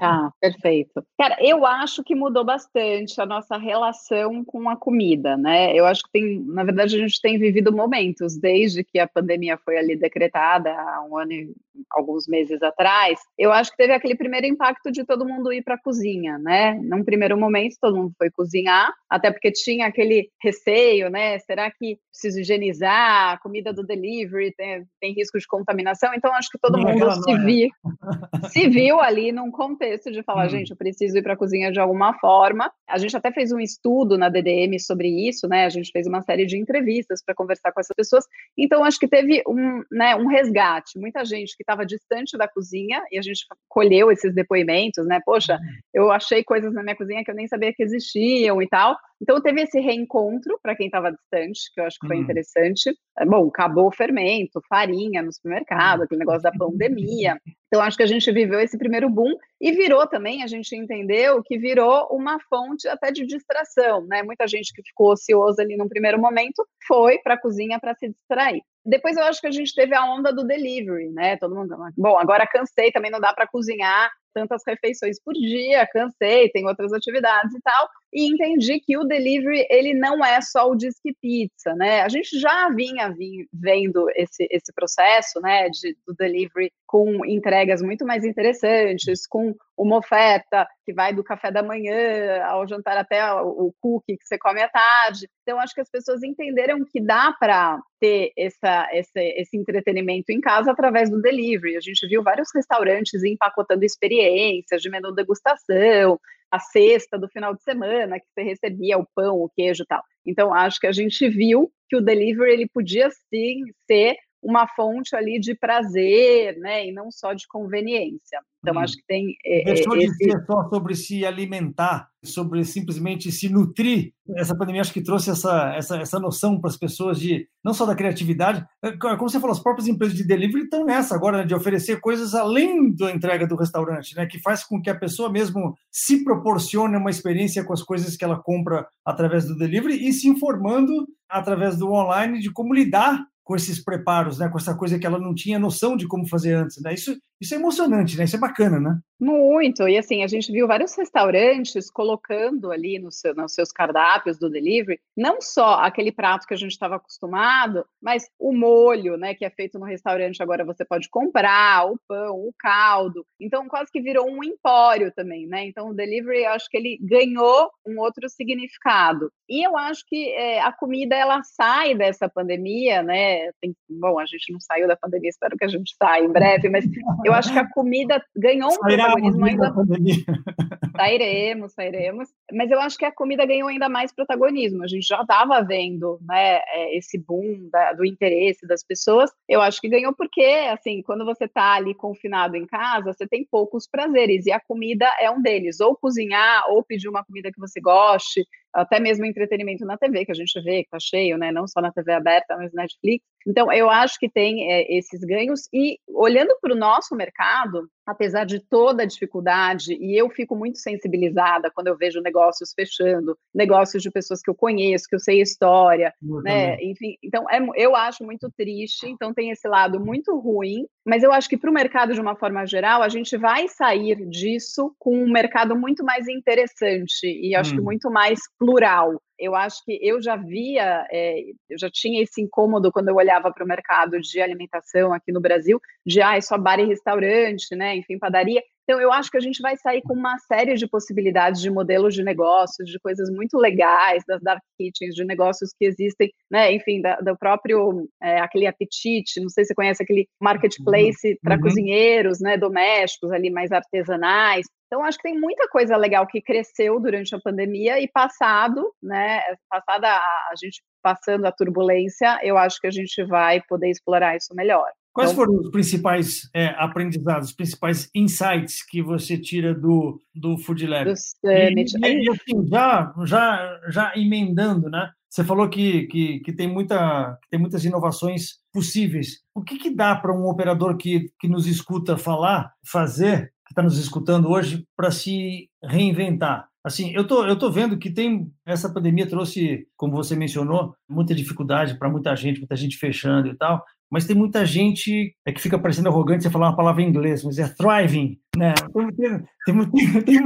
Tá, perfeito. Cara, eu acho que mudou bastante a nossa relação com a comida, né? Eu acho que tem, na verdade, a gente tem vivido momentos desde que a pandemia foi ali decretada há um ano e alguns meses atrás. Eu acho que teve aquele primeiro impacto de todo mundo ir para a cozinha, né? Num primeiro momento, todo mundo foi cozinhar, até porque tinha aquele receio, né? Será que preciso higienizar? A comida do delivery tem, tem risco de contaminação? Então, acho que todo não mundo se, viu, *laughs* se viu ali num contexto de falar, hum. gente, eu preciso ir para a cozinha de alguma forma. A gente até fez um estudo na DDM sobre isso, né? A gente fez uma série de entrevistas para conversar com essas pessoas. Então, acho que teve um, né, um resgate. Muita gente que estava distante da cozinha e a gente colheu esses depoimentos, né? Poxa, hum. eu achei coisas na minha cozinha que eu nem sabia que existiam e tal. Então teve esse reencontro para quem estava distante, que eu acho que foi uhum. interessante. É, bom, acabou o fermento, farinha no supermercado, uhum. aquele negócio da *laughs* pandemia. Então acho que a gente viveu esse primeiro boom e virou também, a gente entendeu que virou uma fonte até de distração, né? Muita gente que ficou ociosa ali no primeiro momento foi para a cozinha para se distrair. Depois eu acho que a gente teve a onda do delivery, né? Todo mundo, bom, agora cansei, também não dá para cozinhar tantas refeições por dia, cansei, tem outras atividades e tal, e entendi que o delivery ele não é só o disque pizza, né? A gente já vinha vendo esse, esse processo, né, de, do delivery com entregas muito mais interessantes, com uma oferta que vai do café da manhã ao jantar até o cookie que você come à tarde. Então, acho que as pessoas entenderam que dá para ter essa, esse, esse entretenimento em casa através do delivery. A gente viu vários restaurantes empacotando experiências de menu degustação, a cesta do final de semana, que você recebia o pão, o queijo e tal. Então, acho que a gente viu que o delivery ele podia sim ser uma fonte ali de prazer, né, e não só de conveniência. Então, hum. acho que tem. É, Deixou esse... de ser só sobre se alimentar, sobre simplesmente se nutrir. Essa pandemia acho que trouxe essa, essa, essa noção para as pessoas de não só da criatividade, é, como você falou, as próprias empresas de delivery estão nessa agora, né, de oferecer coisas além da entrega do restaurante, né, que faz com que a pessoa mesmo se proporcione uma experiência com as coisas que ela compra através do delivery e se informando através do online de como lidar com esses preparos, né, com essa coisa que ela não tinha noção de como fazer antes. Né? Isso, Isso é emocionante, né? Isso é bacana, né? Muito, e assim, a gente viu vários restaurantes colocando ali no seu, nos seus cardápios do delivery, não só aquele prato que a gente estava acostumado, mas o molho, né, que é feito no restaurante, agora você pode comprar, o pão, o caldo. Então, quase que virou um empório também, né? Então, o delivery, eu acho que ele ganhou um outro significado. E eu acho que é, a comida, ela sai dessa pandemia, né? Tem, bom, a gente não saiu da pandemia, espero que a gente saia em breve, mas *laughs* eu acho que a comida ganhou um protagonismo ainda. Sairemos, sairemos. Mas eu acho que a comida ganhou ainda mais protagonismo. A gente já estava vendo né, é, esse boom da, do interesse das pessoas. Eu acho que ganhou porque, assim, quando você está ali confinado em casa, você tem poucos prazeres. E a comida é um deles. Ou cozinhar, ou pedir uma comida que você goste, até mesmo entretenimento na TV, que a gente vê que está cheio, né? Não só na TV aberta, mas na Netflix. Então, eu acho que tem é, esses ganhos. E olhando para o nosso mercado, apesar de toda a dificuldade, e eu fico muito sensibilizada quando eu vejo negócios fechando, negócios de pessoas que eu conheço, que eu sei história, eu né? Também. Enfim, então é, eu acho muito triste. Então tem esse lado muito ruim, mas eu acho que para o mercado de uma forma geral, a gente vai sair disso com um mercado muito mais interessante e acho hum. que muito mais plural eu acho que eu já via, é, eu já tinha esse incômodo quando eu olhava para o mercado de alimentação aqui no Brasil, de ah, é só bar e restaurante, né? Enfim, padaria. Então, eu acho que a gente vai sair com uma série de possibilidades de modelos de negócios, de coisas muito legais, das dark kitchens, de negócios que existem, né? Enfim, da, do próprio, é, aquele apetite, não sei se você conhece aquele marketplace uhum. para cozinheiros, né? Domésticos ali, mais artesanais. Então, acho que tem muita coisa legal que cresceu durante a pandemia e passado, né? Passada a, a gente passando a turbulência, eu acho que a gente vai poder explorar isso melhor. Quais então, foram os principais é, aprendizados, os principais insights que você tira do, do Food Lab? Do. E, e, assim, já, já, já emendando, né? Você falou que, que, que, tem, muita, que tem muitas inovações possíveis. O que, que dá para um operador que, que nos escuta falar, fazer, que está nos escutando hoje, para se reinventar? Assim, eu tô, eu tô vendo que tem essa pandemia trouxe, como você mencionou, muita dificuldade para muita gente, muita gente fechando e tal mas tem muita gente é que fica parecendo arrogante você falar uma palavra em inglês, mas é thriving, né? Tem, tem, *laughs* tem,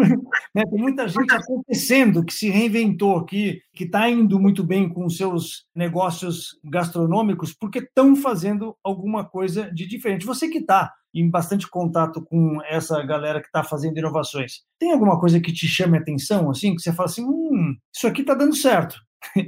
né? tem muita gente acontecendo que se reinventou, que que está indo muito bem com seus negócios gastronômicos, porque estão fazendo alguma coisa de diferente. Você que está em bastante contato com essa galera que está fazendo inovações, tem alguma coisa que te chame a atenção, assim, que você fala assim, hum, isso aqui está dando certo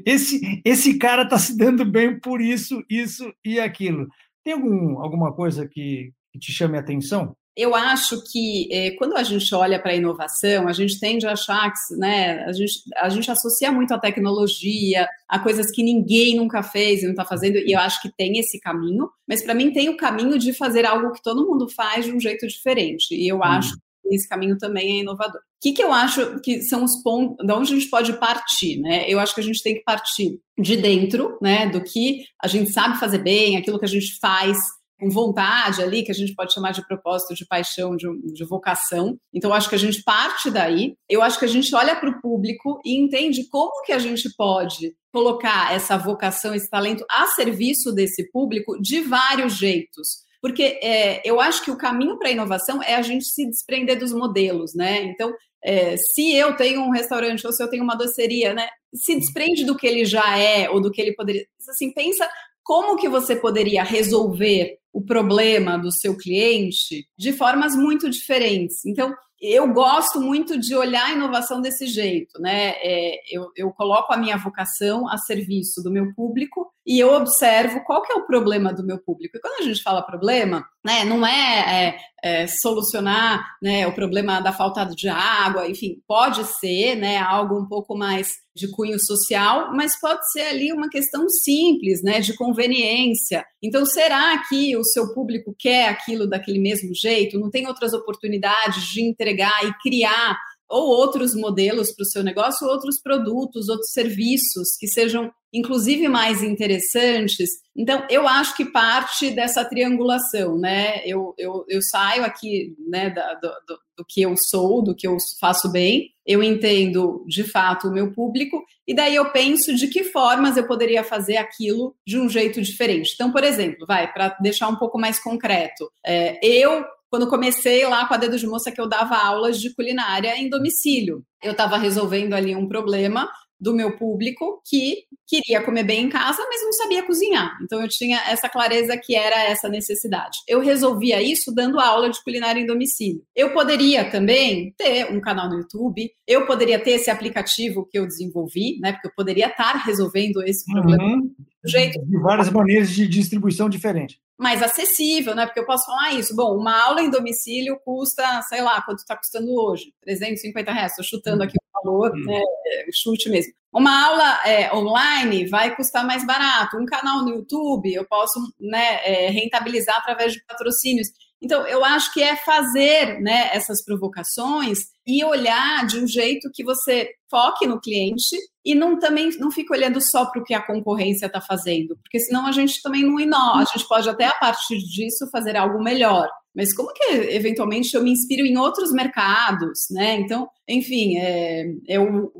esse, esse cara está se dando bem por isso, isso e aquilo. Tem algum, alguma coisa que, que te chame a atenção? eu acho que eh, quando a gente olha para a inovação, a gente tende a achar que né, a, gente, a gente associa muito a tecnologia, a coisas que ninguém nunca fez e não está fazendo, e eu acho que tem esse caminho, mas para mim tem o caminho de fazer algo que todo mundo faz de um jeito diferente, e eu hum. acho esse caminho também é inovador. O que, que eu acho que são os pontos, de onde a gente pode partir, né? Eu acho que a gente tem que partir de dentro, né, do que a gente sabe fazer bem, aquilo que a gente faz com vontade ali, que a gente pode chamar de propósito, de paixão, de, de vocação. Então, acho que a gente parte daí. Eu acho que a gente olha para o público e entende como que a gente pode colocar essa vocação, esse talento a serviço desse público de vários jeitos. Porque é, eu acho que o caminho para a inovação é a gente se desprender dos modelos, né? Então, é, se eu tenho um restaurante ou se eu tenho uma doceria, né? Se desprende do que ele já é ou do que ele poderia. Assim, pensa como que você poderia resolver o problema do seu cliente de formas muito diferentes. Então, eu gosto muito de olhar a inovação desse jeito, né? É, eu, eu, coloco a minha vocação a serviço do meu público e eu observo qual que é o problema do meu público. E quando a gente fala problema, né, não é, é, é solucionar né, o problema da falta de água, enfim, pode ser né, algo um pouco mais de cunho social, mas pode ser ali uma questão simples, né, de conveniência. Então, será que o seu público quer aquilo daquele mesmo jeito? Não tem outras oportunidades de entregar e criar ou outros modelos para o seu negócio, outros produtos, outros serviços que sejam inclusive mais interessantes. Então, eu acho que parte dessa triangulação, né? Eu, eu, eu saio aqui né, da, do, do, que eu sou, do que eu faço bem, eu entendo de fato o meu público, e daí eu penso de que formas eu poderia fazer aquilo de um jeito diferente. Então, por exemplo, vai, para deixar um pouco mais concreto, é, eu quando comecei lá com a Dedo de Moça, que eu dava aulas de culinária em domicílio. Eu estava resolvendo ali um problema do meu público que queria comer bem em casa, mas não sabia cozinhar. Então eu tinha essa clareza que era essa necessidade. Eu resolvia isso dando aula de culinária em domicílio. Eu poderia também ter um canal no YouTube, eu poderia ter esse aplicativo que eu desenvolvi, né? Porque eu poderia estar resolvendo esse problema uhum. jeito de várias maneiras de distribuição diferente mais acessível, né? Porque eu posso falar isso. Bom, uma aula em domicílio custa, sei lá, quanto está custando hoje? 350 reais. Estou chutando aqui o valor, hum. né? Chute mesmo. Uma aula é, online vai custar mais barato. Um canal no YouTube eu posso né, é, rentabilizar através de patrocínios. Então, eu acho que é fazer né, essas provocações e olhar de um jeito que você foque no cliente e não também não fique olhando só para o que a concorrência está fazendo, porque senão a gente também não inova. A gente pode até a partir disso fazer algo melhor. Mas como que eventualmente eu me inspiro em outros mercados, né? Então, enfim, é, eu,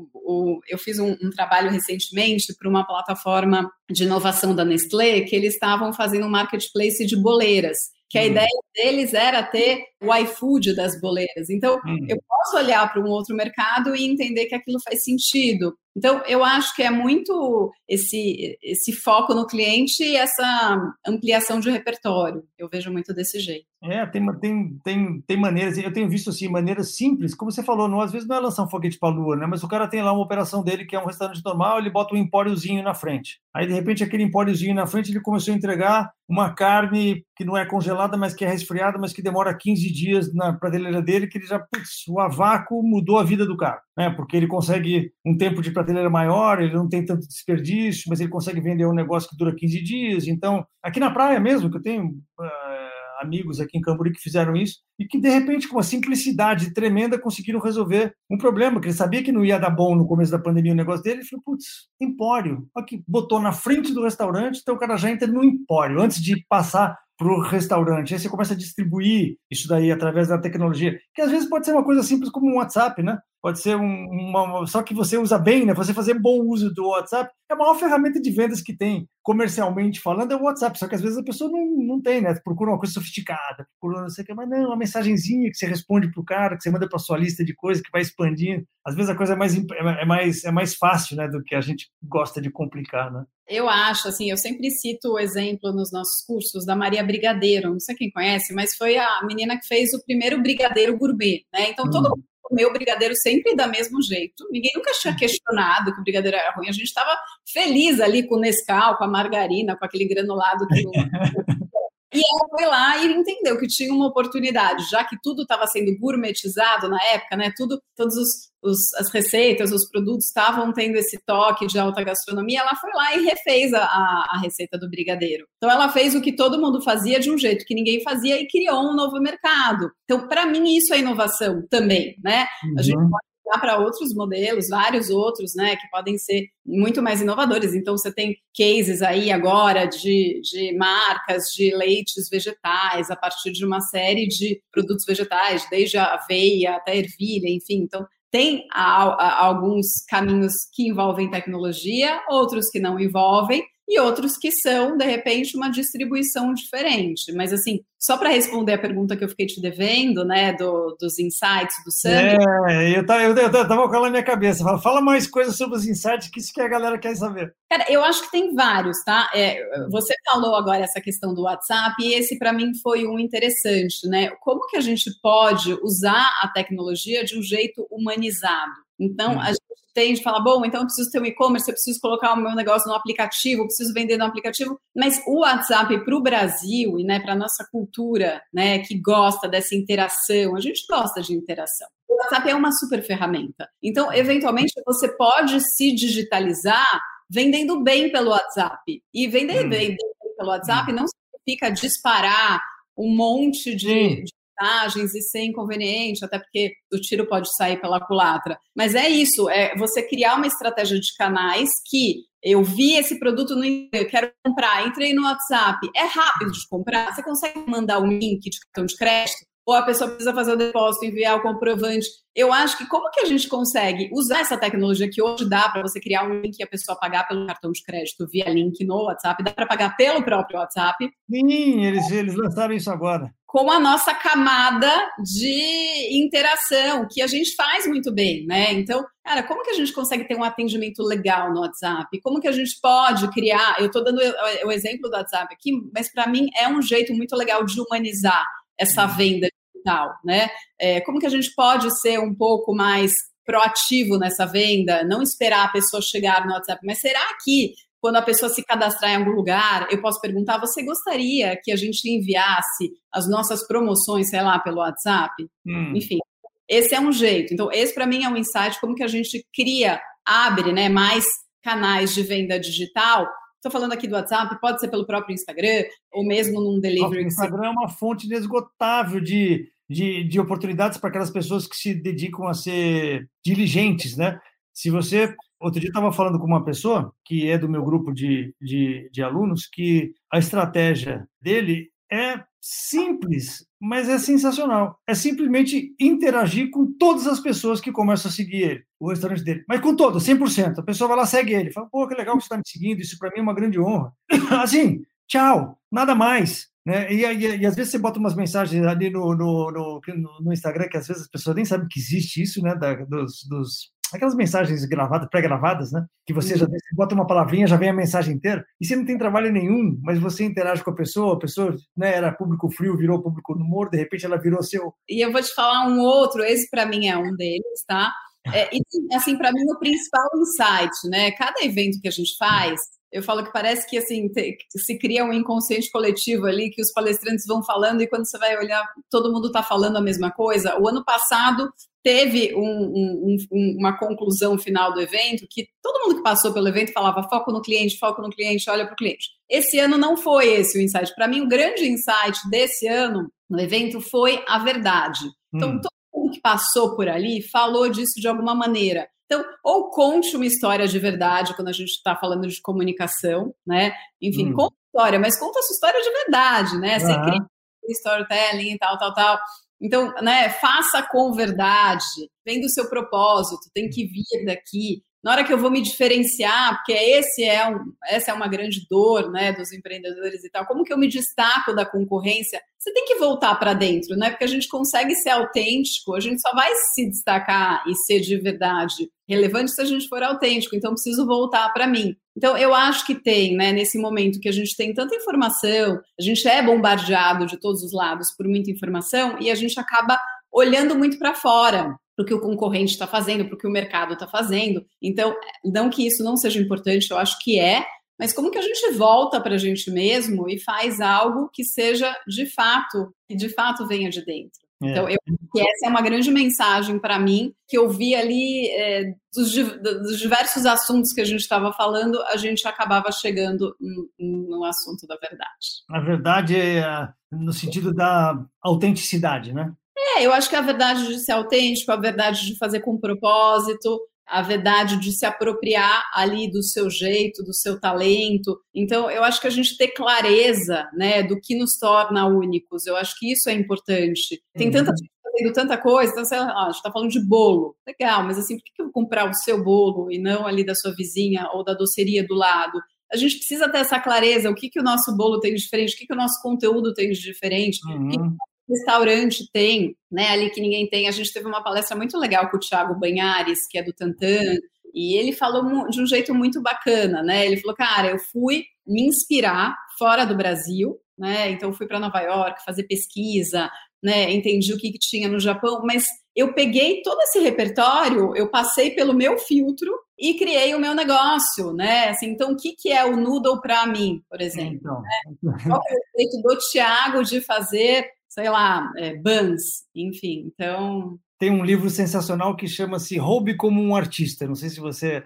eu, fiz um, um trabalho recentemente para uma plataforma de inovação da Nestlé que eles estavam fazendo um marketplace de boleiras que a hum. ideia deles era ter o iFood das boleiras. Então, hum. eu posso olhar para um outro mercado e entender que aquilo faz sentido. Então, eu acho que é muito esse, esse foco no cliente e essa ampliação de repertório. Eu vejo muito desse jeito. É, tem, tem, tem, tem maneiras, eu tenho visto assim, maneiras simples, como você falou, não, às vezes não é lançar um foguete para a lua, né? Mas o cara tem lá uma operação dele que é um restaurante normal, ele bota um empóriozinho na frente. Aí, de repente, aquele empóriozinho na frente, ele começou a entregar uma carne que não é congelada, mas que é resfriada, mas que demora 15 dias na prateleira dele, que ele já, putz, o avaco mudou a vida do cara, né? Porque ele consegue um tempo de prateleira maior, ele não tem tanto desperdício, mas ele consegue vender um negócio que dura 15 dias. Então, aqui na praia mesmo, que eu tenho. Uh, amigos aqui em Camboriú que fizeram isso e que, de repente, com uma simplicidade tremenda, conseguiram resolver um problema, que ele sabia que não ia dar bom no começo da pandemia o negócio dele, ele falou, putz, empório. Aqui, botou na frente do restaurante, então o cara já entra no empório, antes de passar para o restaurante. Aí você começa a distribuir isso daí através da tecnologia, que às vezes pode ser uma coisa simples como um WhatsApp, né? Pode ser um, uma. Só que você usa bem, né? Você fazer bom uso do WhatsApp é a maior ferramenta de vendas que tem, comercialmente falando, é o WhatsApp. Só que às vezes a pessoa não, não tem, né? Procura uma coisa sofisticada, procura não sei o que, mas não, uma mensagenzinha que você responde para o cara, que você manda para sua lista de coisas, que vai expandindo. Às vezes a coisa é mais, é mais, é mais fácil, né? Do que a gente gosta de complicar, né? Eu acho, assim, eu sempre cito o exemplo nos nossos cursos da Maria Brigadeiro, não sei quem conhece, mas foi a menina que fez o primeiro brigadeiro gourmet, né? Então, todo hum. mundo comeu o brigadeiro sempre da mesmo jeito. Ninguém nunca tinha questionado que o brigadeiro era ruim. A gente estava feliz ali com o Nescau, com a margarina, com aquele granulado que *laughs* E ela foi lá e entendeu que tinha uma oportunidade, já que tudo estava sendo gourmetizado na época, né? Tudo, todos os, os, as receitas, os produtos estavam tendo esse toque de alta gastronomia. Ela foi lá e refez a, a, receita do brigadeiro. Então ela fez o que todo mundo fazia de um jeito que ninguém fazia e criou um novo mercado. Então para mim isso é inovação também, né? Uhum. A gente uhum. pode para outros modelos, vários outros, né, que podem ser muito mais inovadores. Então, você tem cases aí agora de, de marcas de leites vegetais, a partir de uma série de produtos vegetais, desde a aveia até a ervilha, enfim. Então, tem a, a, alguns caminhos que envolvem tecnologia, outros que não envolvem, e outros que são, de repente, uma distribuição diferente. Mas, assim, só para responder a pergunta que eu fiquei te devendo, né, do, dos insights do Sam. É, eu tava, eu, eu tava com ela na minha cabeça. Fala, fala, mais coisas sobre os insights, que isso que a galera quer saber. Cara, eu acho que tem vários, tá? É, você falou agora essa questão do WhatsApp, e esse, para mim, foi um interessante, né? Como que a gente pode usar a tecnologia de um jeito humanizado? Então, hum. a gente tem de falar, bom, então eu preciso ter um e-commerce, eu preciso colocar o meu negócio no aplicativo, eu preciso vender no aplicativo, mas o WhatsApp para o Brasil e né, para a nossa cultura, né, que gosta dessa interação, a gente gosta de interação. O WhatsApp é uma super ferramenta. Então, eventualmente, você pode se digitalizar vendendo bem pelo WhatsApp. E vender hum. bem pelo WhatsApp hum. não significa disparar um monte de, de vantagens e ser inconveniente, até porque o tiro pode sair pela culatra. Mas é isso, é você criar uma estratégia de canais que eu vi esse produto no eu quero comprar, entrei no WhatsApp, é rápido de comprar, você consegue mandar um link de cartão de crédito, ou a pessoa precisa fazer o depósito, enviar o comprovante. Eu acho que como que a gente consegue usar essa tecnologia que hoje dá para você criar um link e a pessoa pagar pelo cartão de crédito via link no WhatsApp, dá para pagar pelo próprio WhatsApp? Sim, eles, eles lançaram isso agora com a nossa camada de interação, que a gente faz muito bem, né? Então, cara, como que a gente consegue ter um atendimento legal no WhatsApp? Como que a gente pode criar? Eu estou dando o exemplo do WhatsApp aqui, mas para mim é um jeito muito legal de humanizar essa uhum. venda digital, né? É, como que a gente pode ser um pouco mais proativo nessa venda, não esperar a pessoa chegar no WhatsApp, mas será que quando a pessoa se cadastrar em algum lugar, eu posso perguntar: você gostaria que a gente enviasse as nossas promoções, sei lá, pelo WhatsApp? Hum. Enfim, esse é um jeito. Então, esse para mim é um insight como que a gente cria, abre, né, mais canais de venda digital. Estou falando aqui do WhatsApp, pode ser pelo próprio Instagram ou mesmo num delivery. O Instagram é uma fonte inesgotável de, de, de oportunidades para aquelas pessoas que se dedicam a ser diligentes, né? Se você Outro dia estava falando com uma pessoa que é do meu grupo de, de, de alunos que a estratégia dele é simples, mas é sensacional. É simplesmente interagir com todas as pessoas que começam a seguir ele, o restaurante dele. Mas com todas, 100%. A pessoa vai lá, segue ele. Fala, pô, que legal que você está me seguindo, isso para mim é uma grande honra. *coughs* assim, tchau, nada mais. Né? E, e, e, às vezes você bota umas mensagens ali no, no, no, no, Instagram que às vezes as pessoas nem sabem que existe isso, né? Da, dos, dos aquelas mensagens gravadas, pré-gravadas, né? Que você já você bota uma palavrinha, já vem a mensagem inteira, e você não tem trabalho nenhum, mas você interage com a pessoa, a pessoa né, era público frio, virou público no humor, de repente ela virou seu. E eu vou te falar um outro, esse para mim é um deles, tá? É, e assim, para mim, o principal insight, né? Cada evento que a gente faz, eu falo que parece que assim se cria um inconsciente coletivo ali que os palestrantes vão falando e quando você vai olhar todo mundo está falando a mesma coisa. O ano passado teve um, um, um, uma conclusão final do evento que todo mundo que passou pelo evento falava foco no cliente, foco no cliente, olha para o cliente. Esse ano não foi esse o insight. Para mim, o grande insight desse ano no evento foi a verdade. Então, hum. todo mundo que passou por ali falou disso de alguma maneira. Então, ou conte uma história de verdade quando a gente está falando de comunicação, né? Enfim, hum. conta história, mas conta a sua história de verdade, né? Sem uhum. storytelling e tal, tal, tal. Então, né, faça com verdade, vem do seu propósito, tem que vir daqui. Na hora que eu vou me diferenciar, porque esse é um, essa é uma grande dor né, dos empreendedores e tal, como que eu me destaco da concorrência? Você tem que voltar para dentro, né? Porque a gente consegue ser autêntico, a gente só vai se destacar e ser de verdade relevante se a gente for autêntico. Então, preciso voltar para mim. Então, eu acho que tem, né, nesse momento que a gente tem tanta informação, a gente é bombardeado de todos os lados por muita informação e a gente acaba olhando muito para fora para o que o concorrente está fazendo, para o que o mercado está fazendo. Então, não que isso não seja importante, eu acho que é, mas como que a gente volta para a gente mesmo e faz algo que seja de fato, que de fato venha de dentro. É. Então, eu, essa é uma grande mensagem para mim, que eu vi ali é, dos, dos, diversos assuntos que a gente estava falando, a gente acabava chegando no, no, assunto da verdade. A verdade é no sentido da autenticidade, né? É, eu acho que a verdade de ser autêntico, a verdade de fazer com propósito, a verdade de se apropriar ali do seu jeito, do seu talento. Então, eu acho que a gente ter clareza, né, do que nos torna únicos, eu acho que isso é importante. Tem uhum. tanta gente fazendo tanta coisa, então, sei lá, a gente está falando de bolo, legal, mas assim, por que eu vou comprar o seu bolo e não ali da sua vizinha ou da doceria do lado? A gente precisa ter essa clareza, o que, que o nosso bolo tem de diferente, o que, que o nosso conteúdo tem de diferente, uhum. o que, que uhum restaurante tem, né, ali que ninguém tem. A gente teve uma palestra muito legal com o Thiago Banhares, que é do Tantan, e ele falou de um jeito muito bacana, né? Ele falou, cara, eu fui me inspirar fora do Brasil, né? Então fui para Nova York fazer pesquisa, né? Entendi o que, que tinha no Japão, mas eu peguei todo esse repertório, eu passei pelo meu filtro e criei o meu negócio, né? Assim, então, o que, que é o Noodle para mim, por exemplo? Então. Né? Qual é o jeito do Thiago de fazer sei lá, é, Bans, enfim. Então. Tem um livro sensacional que chama-se Roube como um Artista. Não sei se você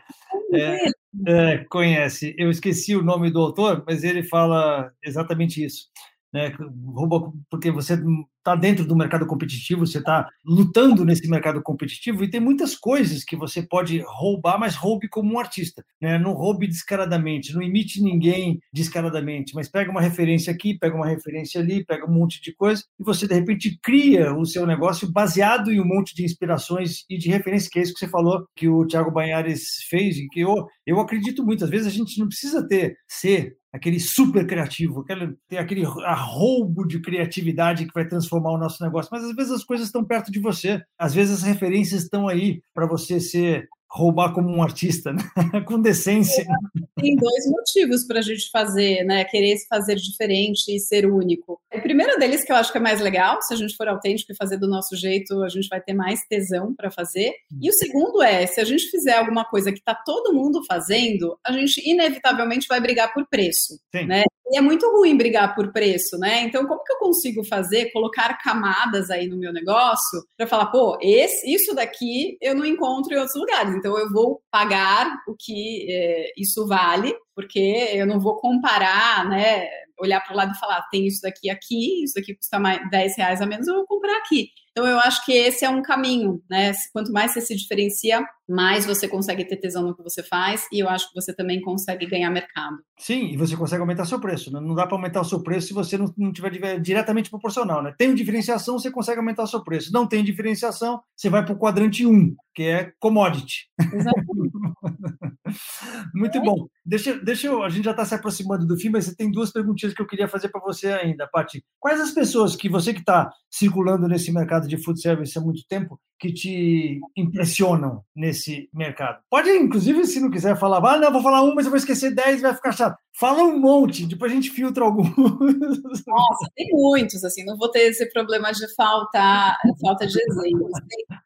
é, é, conhece. Eu esqueci o nome do autor, mas ele fala exatamente isso. né? rouba porque você está dentro do mercado competitivo, você está lutando nesse mercado competitivo e tem muitas coisas que você pode roubar, mas roube como um artista, né? Não roube descaradamente, não imite ninguém descaradamente, mas pega uma referência aqui, pega uma referência ali, pega um monte de coisa e você de repente cria o seu negócio baseado em um monte de inspirações e de referências, que é isso que você falou que o Thiago Banhares fez e que eu, eu acredito muito. Às vezes a gente não precisa ter ser aquele super criativo, aquele, tem aquele arroubo de criatividade que vai transformar o nosso negócio. Mas às vezes as coisas estão perto de você, às vezes as referências estão aí para você ser roubar como um artista, né? *laughs* com decência. Tem dois motivos para a gente fazer, né? Querer se fazer diferente e ser único. O primeiro deles, que eu acho que é mais legal, se a gente for autêntico e fazer do nosso jeito, a gente vai ter mais tesão para fazer. E o segundo é, se a gente fizer alguma coisa que está todo mundo fazendo, a gente inevitavelmente vai brigar por preço, Sim. né? E é muito ruim brigar por preço, né? Então, como que eu consigo fazer, colocar camadas aí no meu negócio para falar, pô, esse, isso daqui eu não encontro em outros lugares, então eu vou pagar o que é, isso vale, porque eu não vou comparar, né? Olhar para o lado e falar, tem isso daqui aqui, isso daqui custa mais 10 reais a menos, eu vou comprar aqui. Então, eu acho que esse é um caminho, né? Quanto mais você se diferencia, mais você consegue ter tesão no que você faz e eu acho que você também consegue ganhar mercado. Sim, e você consegue aumentar seu preço. Né? Não dá para aumentar o seu preço se você não, não tiver diretamente proporcional. Né? Tem diferenciação, você consegue aumentar o seu preço. Não tem diferenciação, você vai para o quadrante 1, que é commodity. *laughs* Muito bom. Deixa, deixa eu, a gente já está se aproximando do fim, mas você tem duas perguntinhas que eu queria fazer para você ainda, Paty. Quais as pessoas que você que está circulando nesse mercado de food service há muito tempo que te impressionam nesse mercado? Pode, inclusive, se não quiser falar, ah, não, vou falar um, mas eu vou esquecer dez, vai ficar chato. Fala um monte, depois a gente filtra alguns. Nossa, tem muitos, assim, não vou ter esse problema de falta, falta de exemplos.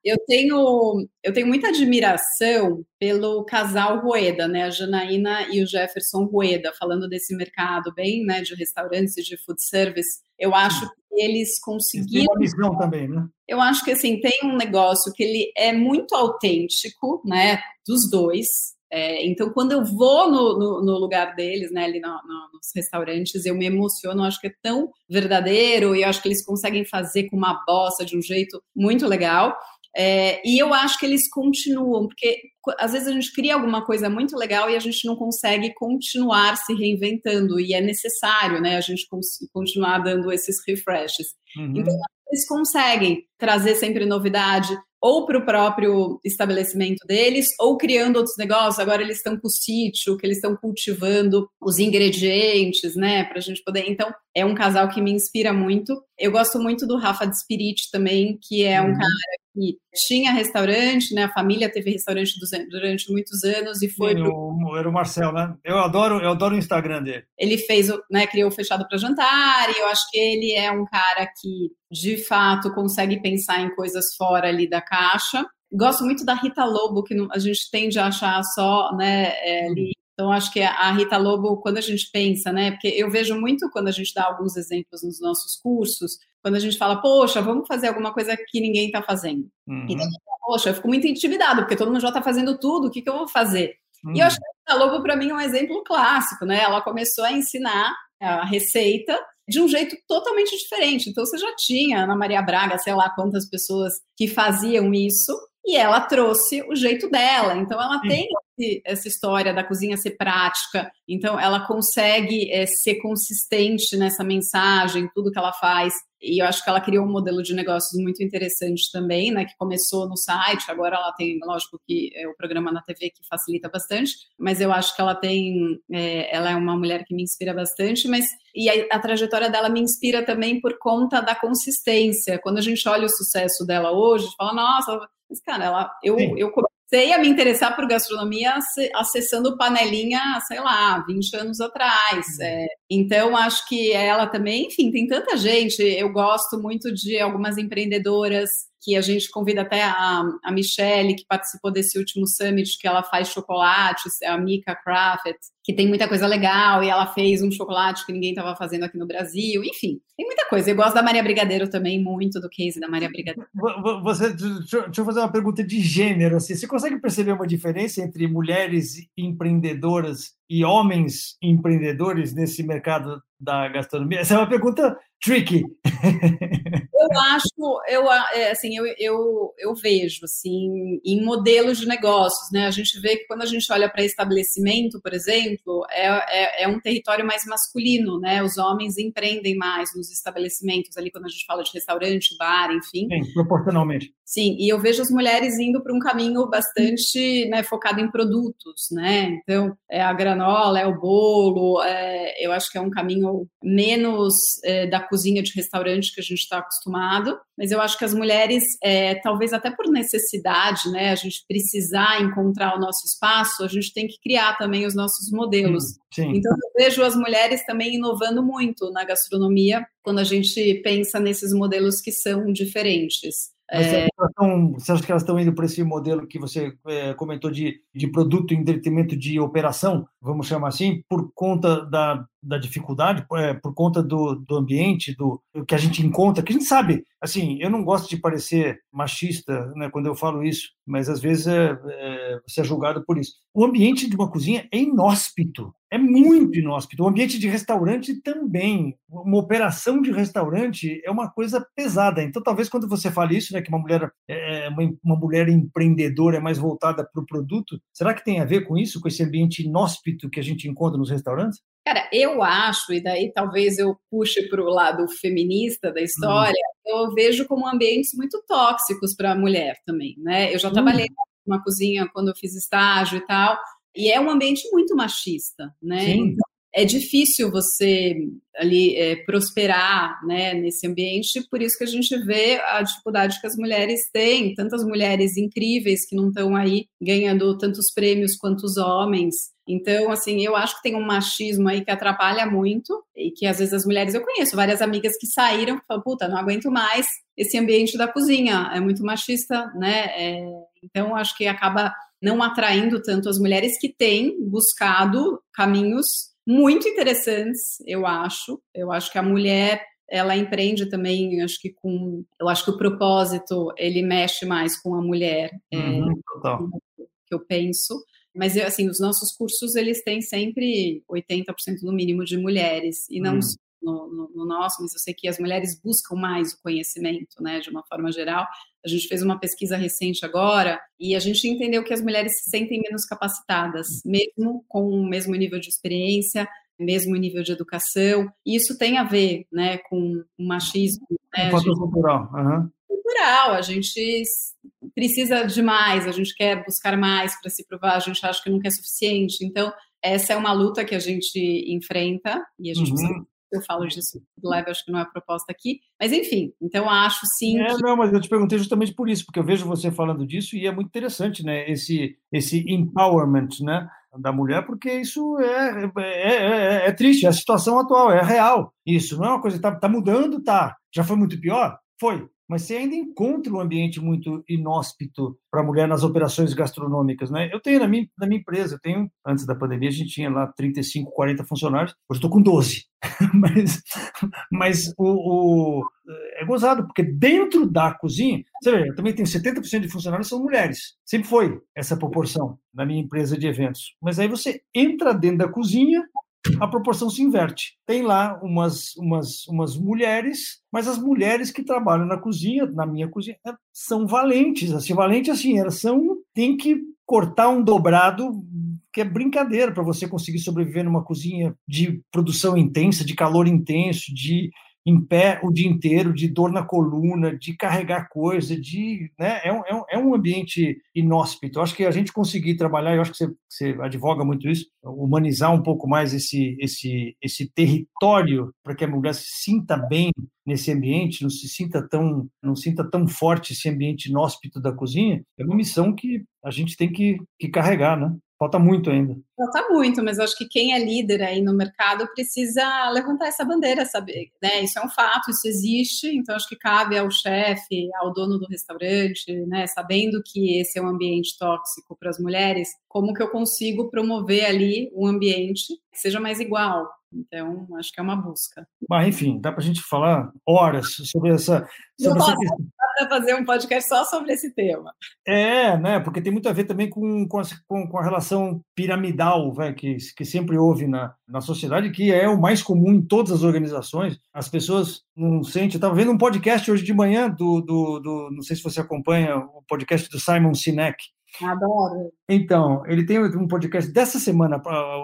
Eu tenho, eu tenho muita admiração pelo casal Rueda, né, a Janaína e o Jefferson Rueda, falando desse mercado bem, né, de restaurantes e de food service. Eu acho que eles conseguiram. Tem uma missão também, né? Eu acho que assim tem um negócio que ele é muito autêntico, né, dos dois. É, então, quando eu vou no, no, no lugar deles, né, ali no, nos restaurantes, eu me emociono, acho que é tão verdadeiro e eu acho que eles conseguem fazer com uma bossa de um jeito muito legal. É, e eu acho que eles continuam, porque às vezes a gente cria alguma coisa muito legal e a gente não consegue continuar se reinventando, e é necessário né, a gente continuar dando esses refreshes. Uhum. Então, eles conseguem trazer sempre novidade, ou para o próprio estabelecimento deles, ou criando outros negócios. Agora eles estão com o sítio, que eles estão cultivando os ingredientes, né, para a gente poder. Então, é um casal que me inspira muito. Eu gosto muito do Rafa de Spirit também, que é um uhum. cara que tinha restaurante, né? A família teve restaurante durante muitos anos e foi. Sim, pro... Era o Marcel, né? Eu adoro, eu adoro o Instagram dele. Ele fez, né? Criou o fechado para jantar e eu acho que ele é um cara que de fato consegue pensar em coisas fora ali da caixa. Gosto muito da Rita Lobo, que a gente tende a achar só, né? É, ali então, acho que a Rita Lobo, quando a gente pensa, né? Porque eu vejo muito quando a gente dá alguns exemplos nos nossos cursos, quando a gente fala, poxa, vamos fazer alguma coisa que ninguém está fazendo. Uhum. Então, poxa, eu fico muito intimidado, porque todo mundo já está fazendo tudo, o que, que eu vou fazer? Uhum. E eu acho que a Lobo, para mim, é um exemplo clássico, né? Ela começou a ensinar a receita de um jeito totalmente diferente. Então, você já tinha Ana Maria Braga, sei lá quantas pessoas que faziam isso, e ela trouxe o jeito dela. Então, ela Sim. tem essa história da cozinha ser prática, então ela consegue é, ser consistente nessa mensagem, tudo que ela faz. E eu acho que ela criou um modelo de negócios muito interessante também, né? Que começou no site, agora ela tem, lógico que é o programa na TV que facilita bastante, mas eu acho que ela tem, é, ela é uma mulher que me inspira bastante, mas e a, a, trajetória dela me inspira também por conta da consistência. Quando a gente olha o sucesso dela hoje, fala, nossa, mas cara, ela, eu, eu comecei a me interessar por gastronomia acessando panelinha, sei lá, 20 anos atrás. Uhum. É, então, acho que ela também, enfim, tem tanta gente. Eu gosto muito de algumas empreendedoras que a gente convida até a, a Michelle, que participou desse último summit, que ela faz chocolates, é a Mika Craft, que tem muita coisa legal, e ela fez um chocolate que ninguém estava fazendo aqui no Brasil, enfim, tem muita coisa. Eu gosto da Maria Brigadeiro também, muito do case da Maria Brigadeiro. Você, deixa eu fazer uma pergunta de gênero, assim, você consegue perceber uma diferença entre mulheres empreendedoras e homens empreendedores nesse mercado da gastronomia? Essa é uma pergunta tricky. *laughs* Eu acho, eu, é, assim, eu, eu, eu vejo, assim, em modelos de negócios, né? A gente vê que quando a gente olha para estabelecimento, por exemplo, é, é, é, um território mais masculino, né? Os homens empreendem mais nos estabelecimentos, ali quando a gente fala de restaurante, bar, enfim. Sim, proporcionalmente. Sim, e eu vejo as mulheres indo para um caminho bastante né, focado em produtos, né? Então, é a granola, é o bolo, é, eu acho que é um caminho menos é, da cozinha de restaurante que a gente está acostumado, mas eu acho que as mulheres, é, talvez até por necessidade, né, a gente precisar encontrar o nosso espaço, a gente tem que criar também os nossos modelos. Sim. Então, eu vejo as mulheres também inovando muito na gastronomia quando a gente pensa nesses modelos que são diferentes. É... Você acha que elas estão indo para esse modelo que você é, comentou de, de produto em detrimento de operação, vamos chamar assim, por conta da, da dificuldade, é, por conta do, do ambiente, do, do, que a gente encontra, que a gente sabe, assim, eu não gosto de parecer machista né, quando eu falo isso, mas às vezes é, é, você é julgado por isso. O ambiente de uma cozinha é inóspito, é muito inóspito. O ambiente de restaurante também. Uma operação de restaurante é uma coisa pesada. Então, talvez quando você fale isso, né, que uma mulher é, é uma, uma mulher empreendedora é mais voltada para o produto, será que tem a ver com isso, com esse ambiente inóspito que a gente encontra nos restaurantes? Cara, eu acho, e daí talvez eu puxe para o lado feminista da história, hum. eu vejo como ambientes muito tóxicos para a mulher também, né? Eu já hum. trabalhei numa cozinha quando eu fiz estágio e tal, e é um ambiente muito machista, né? Sim. Então, é difícil você ali é, prosperar né, nesse ambiente, por isso que a gente vê a dificuldade que as mulheres têm, tantas mulheres incríveis que não estão aí ganhando tantos prêmios quanto os homens. Então, assim, eu acho que tem um machismo aí que atrapalha muito e que às vezes as mulheres, eu conheço várias amigas que saíram e falam, puta, não aguento mais esse ambiente da cozinha, é muito machista, né? É, então, acho que acaba não atraindo tanto as mulheres que têm buscado caminhos muito interessantes, eu acho. Eu acho que a mulher ela empreende também, acho que com, eu acho que o propósito ele mexe mais com a mulher, é, uhum, é, que eu penso. Mas assim, os nossos cursos eles têm sempre 80% no mínimo de mulheres e não uhum no, no, no, nosso, mas eu sei que as mulheres buscam mais o conhecimento, né, de uma forma geral. A gente fez uma pesquisa recente agora e a gente entendeu que as mulheres se sentem menos capacitadas, mesmo com o mesmo nível de experiência, mesmo nível de educação. E isso tem a ver, né, com o machismo. Né, um gente... cultural. Uhum. Cultural, a gente precisa de mais, a gente quer buscar mais para se provar, a gente acha que nunca é suficiente. Então, essa é uma luta que a gente enfrenta e a gente uhum. precisa eu falo disso leve, acho que não é a proposta aqui. Mas, enfim, então acho sim. É, que... Não, mas eu te perguntei justamente por isso, porque eu vejo você falando disso e é muito interessante, né? Esse, esse empowerment, né? Da mulher, porque isso é, é, é, é triste, é a situação atual, é real. Isso não é uma coisa que está tá mudando, tá? Já foi muito pior? Foi mas você ainda encontra um ambiente muito inóspito para a mulher nas operações gastronômicas. Né? Eu tenho na minha, na minha empresa, eu tenho, antes da pandemia, a gente tinha lá 35, 40 funcionários, hoje estou com 12. *laughs* mas mas o, o, é gozado, porque dentro da cozinha, você vê, eu também tenho 70% de funcionários são mulheres. Sempre foi essa proporção na minha empresa de eventos. Mas aí você entra dentro da cozinha a proporção se inverte. Tem lá umas, umas, umas mulheres, mas as mulheres que trabalham na cozinha, na minha cozinha, é, são valentes. Assim, valente assim, elas são. tem que cortar um dobrado que é brincadeira para você conseguir sobreviver numa cozinha de produção intensa, de calor intenso, de em pé o dia inteiro, de dor na coluna, de carregar coisa, de, né, é, um, é um é ambiente inóspito. Eu acho que a gente conseguir trabalhar, eu acho que você, você advoga muito isso, humanizar um pouco mais esse, esse, esse território para que a mulher se sinta bem nesse ambiente, não se sinta tão, não sinta tão forte esse ambiente inóspito da cozinha, é uma missão que a gente tem que, que carregar, né? Falta muito ainda. Falta muito, mas acho que quem é líder aí no mercado precisa levantar essa bandeira, saber, né? Isso é um fato, isso existe, então acho que cabe ao chefe, ao dono do restaurante, né, sabendo que esse é um ambiente tóxico para as mulheres, como que eu consigo promover ali um ambiente que seja mais igual, então, acho que é uma busca. Mas, enfim, dá para a gente falar horas sobre essa, sobre essa questão para fazer um podcast só sobre esse tema. É, né? Porque tem muito a ver também com, com, a, com a relação piramidal véio, que, que sempre houve na, na sociedade, que é o mais comum em todas as organizações. As pessoas não sentem. Eu estava vendo um podcast hoje de manhã do, do, do. Não sei se você acompanha o podcast do Simon Sinek. Adoro. Então, ele tem um podcast dessa semana,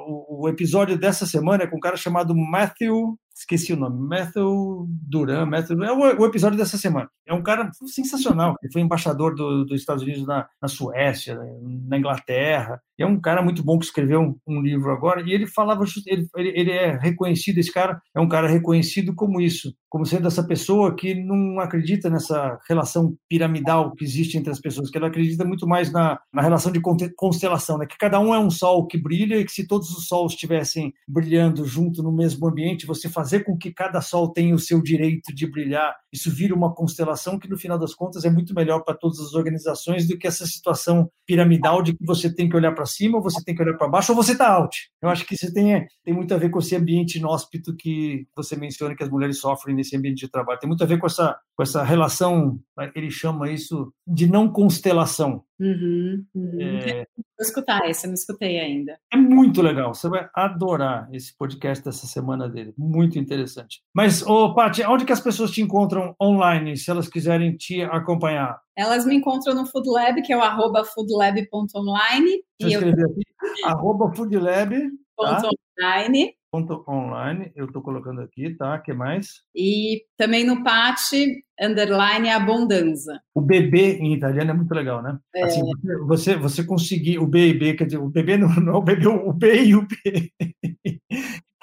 o, episódio dessa semana é com um cara chamado Matthew esqueci o nome, Matthew Duran, Matthew, é o, o, episódio dessa semana. É um cara sensacional, ele foi embaixador do, dos Estados Unidos na, na Suécia, na Inglaterra, é um cara muito bom que escreveu um, um livro agora, e ele falava, ele, ele, é reconhecido, esse cara é um cara reconhecido como isso, como sendo essa pessoa que não acredita nessa relação piramidal que existe entre as pessoas, que ela acredita muito mais na, na relação de constelação, né? que cada um é um sol que brilha e que se todos os sols estivessem brilhando junto no mesmo ambiente, você fazer com que cada sol tenha o seu direito de brilhar, isso vira uma constelação que no final das contas é muito melhor para todas as organizações do que essa situação piramidal de que você tem que olhar para cima, ou você tem que olhar para baixo, ou você está out. Eu acho que isso tem, tem muito a ver com esse ambiente inóspito que você menciona que as mulheres sofrem nesse ambiente de trabalho. Tem muito a ver com essa, com essa relação, ele chama isso de não constelação. Uhum, uhum. É... Vou escutar esse, eu não escutei ainda. É muito legal, você vai adorar esse podcast dessa semana dele, muito interessante. Mas, ô, Paty, onde que as pessoas te encontram online, se elas quiserem te acompanhar? Elas me encontram no Food Lab, que é o arroba foodlab.online. Deixa eu escrever aqui, arroba foodlab. Tá? Online. Ponto online, eu estou colocando aqui, tá? que mais? E também no PAT, underline abundança. O bebê em italiano é muito legal, né? É. Assim, você, você conseguir, o B e B, quer dizer, o bebê não, não o bebê, o B e o B.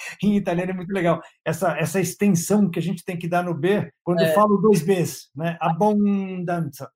*laughs* em italiano é muito legal. Essa, essa extensão que a gente tem que dar no B, quando é. eu falo dois Bs, né? Abundança.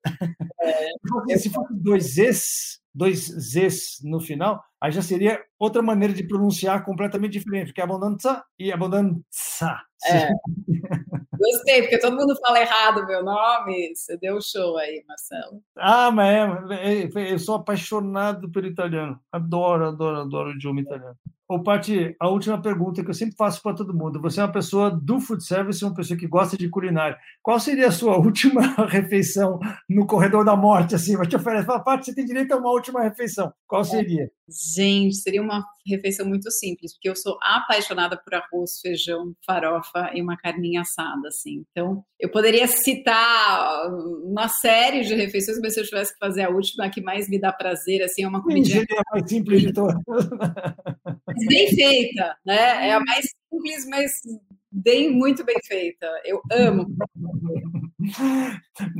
É. *laughs* Se fosse dois Zs, dois Zs no final, aí já seria outra maneira de pronunciar completamente diferente, porque é abundância e abundância. É. *laughs* Gostei, porque todo mundo fala errado meu nome. Você deu show aí, Marcelo. Ah, mas é, é, eu sou apaixonado pelo italiano. Adoro, adoro, adoro o idioma italiano. Ô, Pati, a última pergunta que eu sempre faço para todo mundo. Você é uma pessoa do food service, uma pessoa que gosta de culinária. Qual seria a sua *laughs* última refeição no corredor da morte? Assim, vai te oferecer, fala, Pati, você tem direito a uma última refeição. Qual seria? Gente, seria uma refeição muito simples, porque eu sou apaixonada por arroz, feijão, farofa e uma carninha assada, assim. Então, eu poderia citar uma série de refeições, mas se eu tivesse que fazer a última, a que mais me dá prazer, assim, é uma comida... É a mais simples de todas. Bem feita, né? É a mais simples, mas bem, muito bem feita. Eu amo.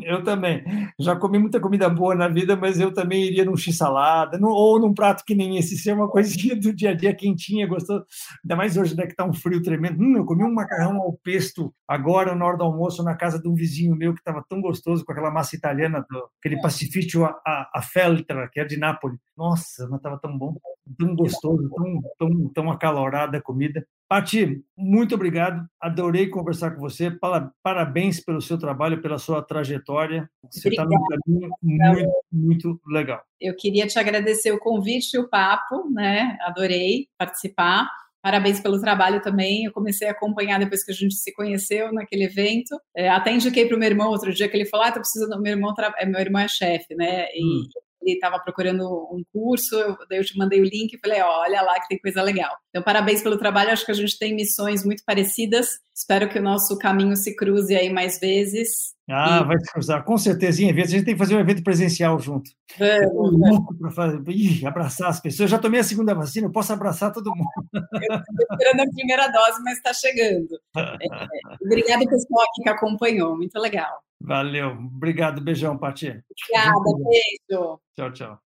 Eu também. Já comi muita comida boa na vida, mas eu também iria num x-salada, ou num prato que nem esse, ser uma coisinha do dia a dia quentinha, gostoso. Ainda mais hoje, né, que tá um frio tremendo. Hum, eu comi um macarrão ao pesto agora, na hora do almoço, na casa de um vizinho meu que estava tão gostoso, com aquela massa italiana, aquele é. pastificio a, a, a Feltra, que é de Nápoles. Nossa, mas estava tão bom, tão gostoso, tão, tão, tão acalorada a comida. Pati, muito obrigado. Adorei conversar com você. Parabéns pelo seu trabalho, pela sua trajetória. Você está num caminho muito, muito legal. Eu queria te agradecer o convite e o papo, né? Adorei participar. Parabéns pelo trabalho também. Eu comecei a acompanhar depois que a gente se conheceu naquele evento. É, até indiquei para o meu irmão outro dia que ele falou: Ah, tô precisando. Meu irmão, tra... meu irmão é chefe, né? E hum ele estava procurando um curso, eu, daí eu te mandei o link e falei, olha lá que tem coisa legal. Então, parabéns pelo trabalho, acho que a gente tem missões muito parecidas, espero que o nosso caminho se cruze aí mais vezes. Ah, e... vai se cruzar, com certeza, em eventos, a gente tem que fazer um evento presencial junto. Vamos, louco para fazer, Ih, abraçar as pessoas, eu já tomei a segunda vacina, eu posso abraçar todo mundo. Eu estou esperando a primeira dose, mas está chegando. *laughs* É, obrigada, pessoal que acompanhou, muito legal. Valeu. Obrigado. Beijão, Pati. Obrigada. Beijo. Tchau, tchau.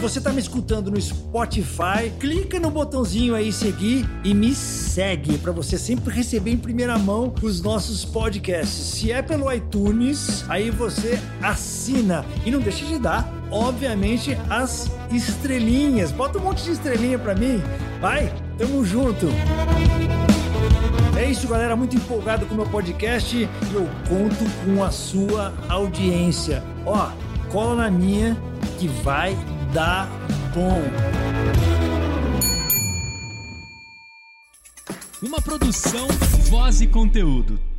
Você está me escutando no Spotify, clica no botãozinho aí seguir e me segue para você sempre receber em primeira mão os nossos podcasts. Se é pelo iTunes, aí você assina e não deixe de dar, obviamente, as estrelinhas. Bota um monte de estrelinha para mim. Vai, tamo junto. É isso, galera. Muito empolgado com o meu podcast e eu conto com a sua audiência. Ó, cola na minha que vai dar bom. Uma produção, voz e conteúdo.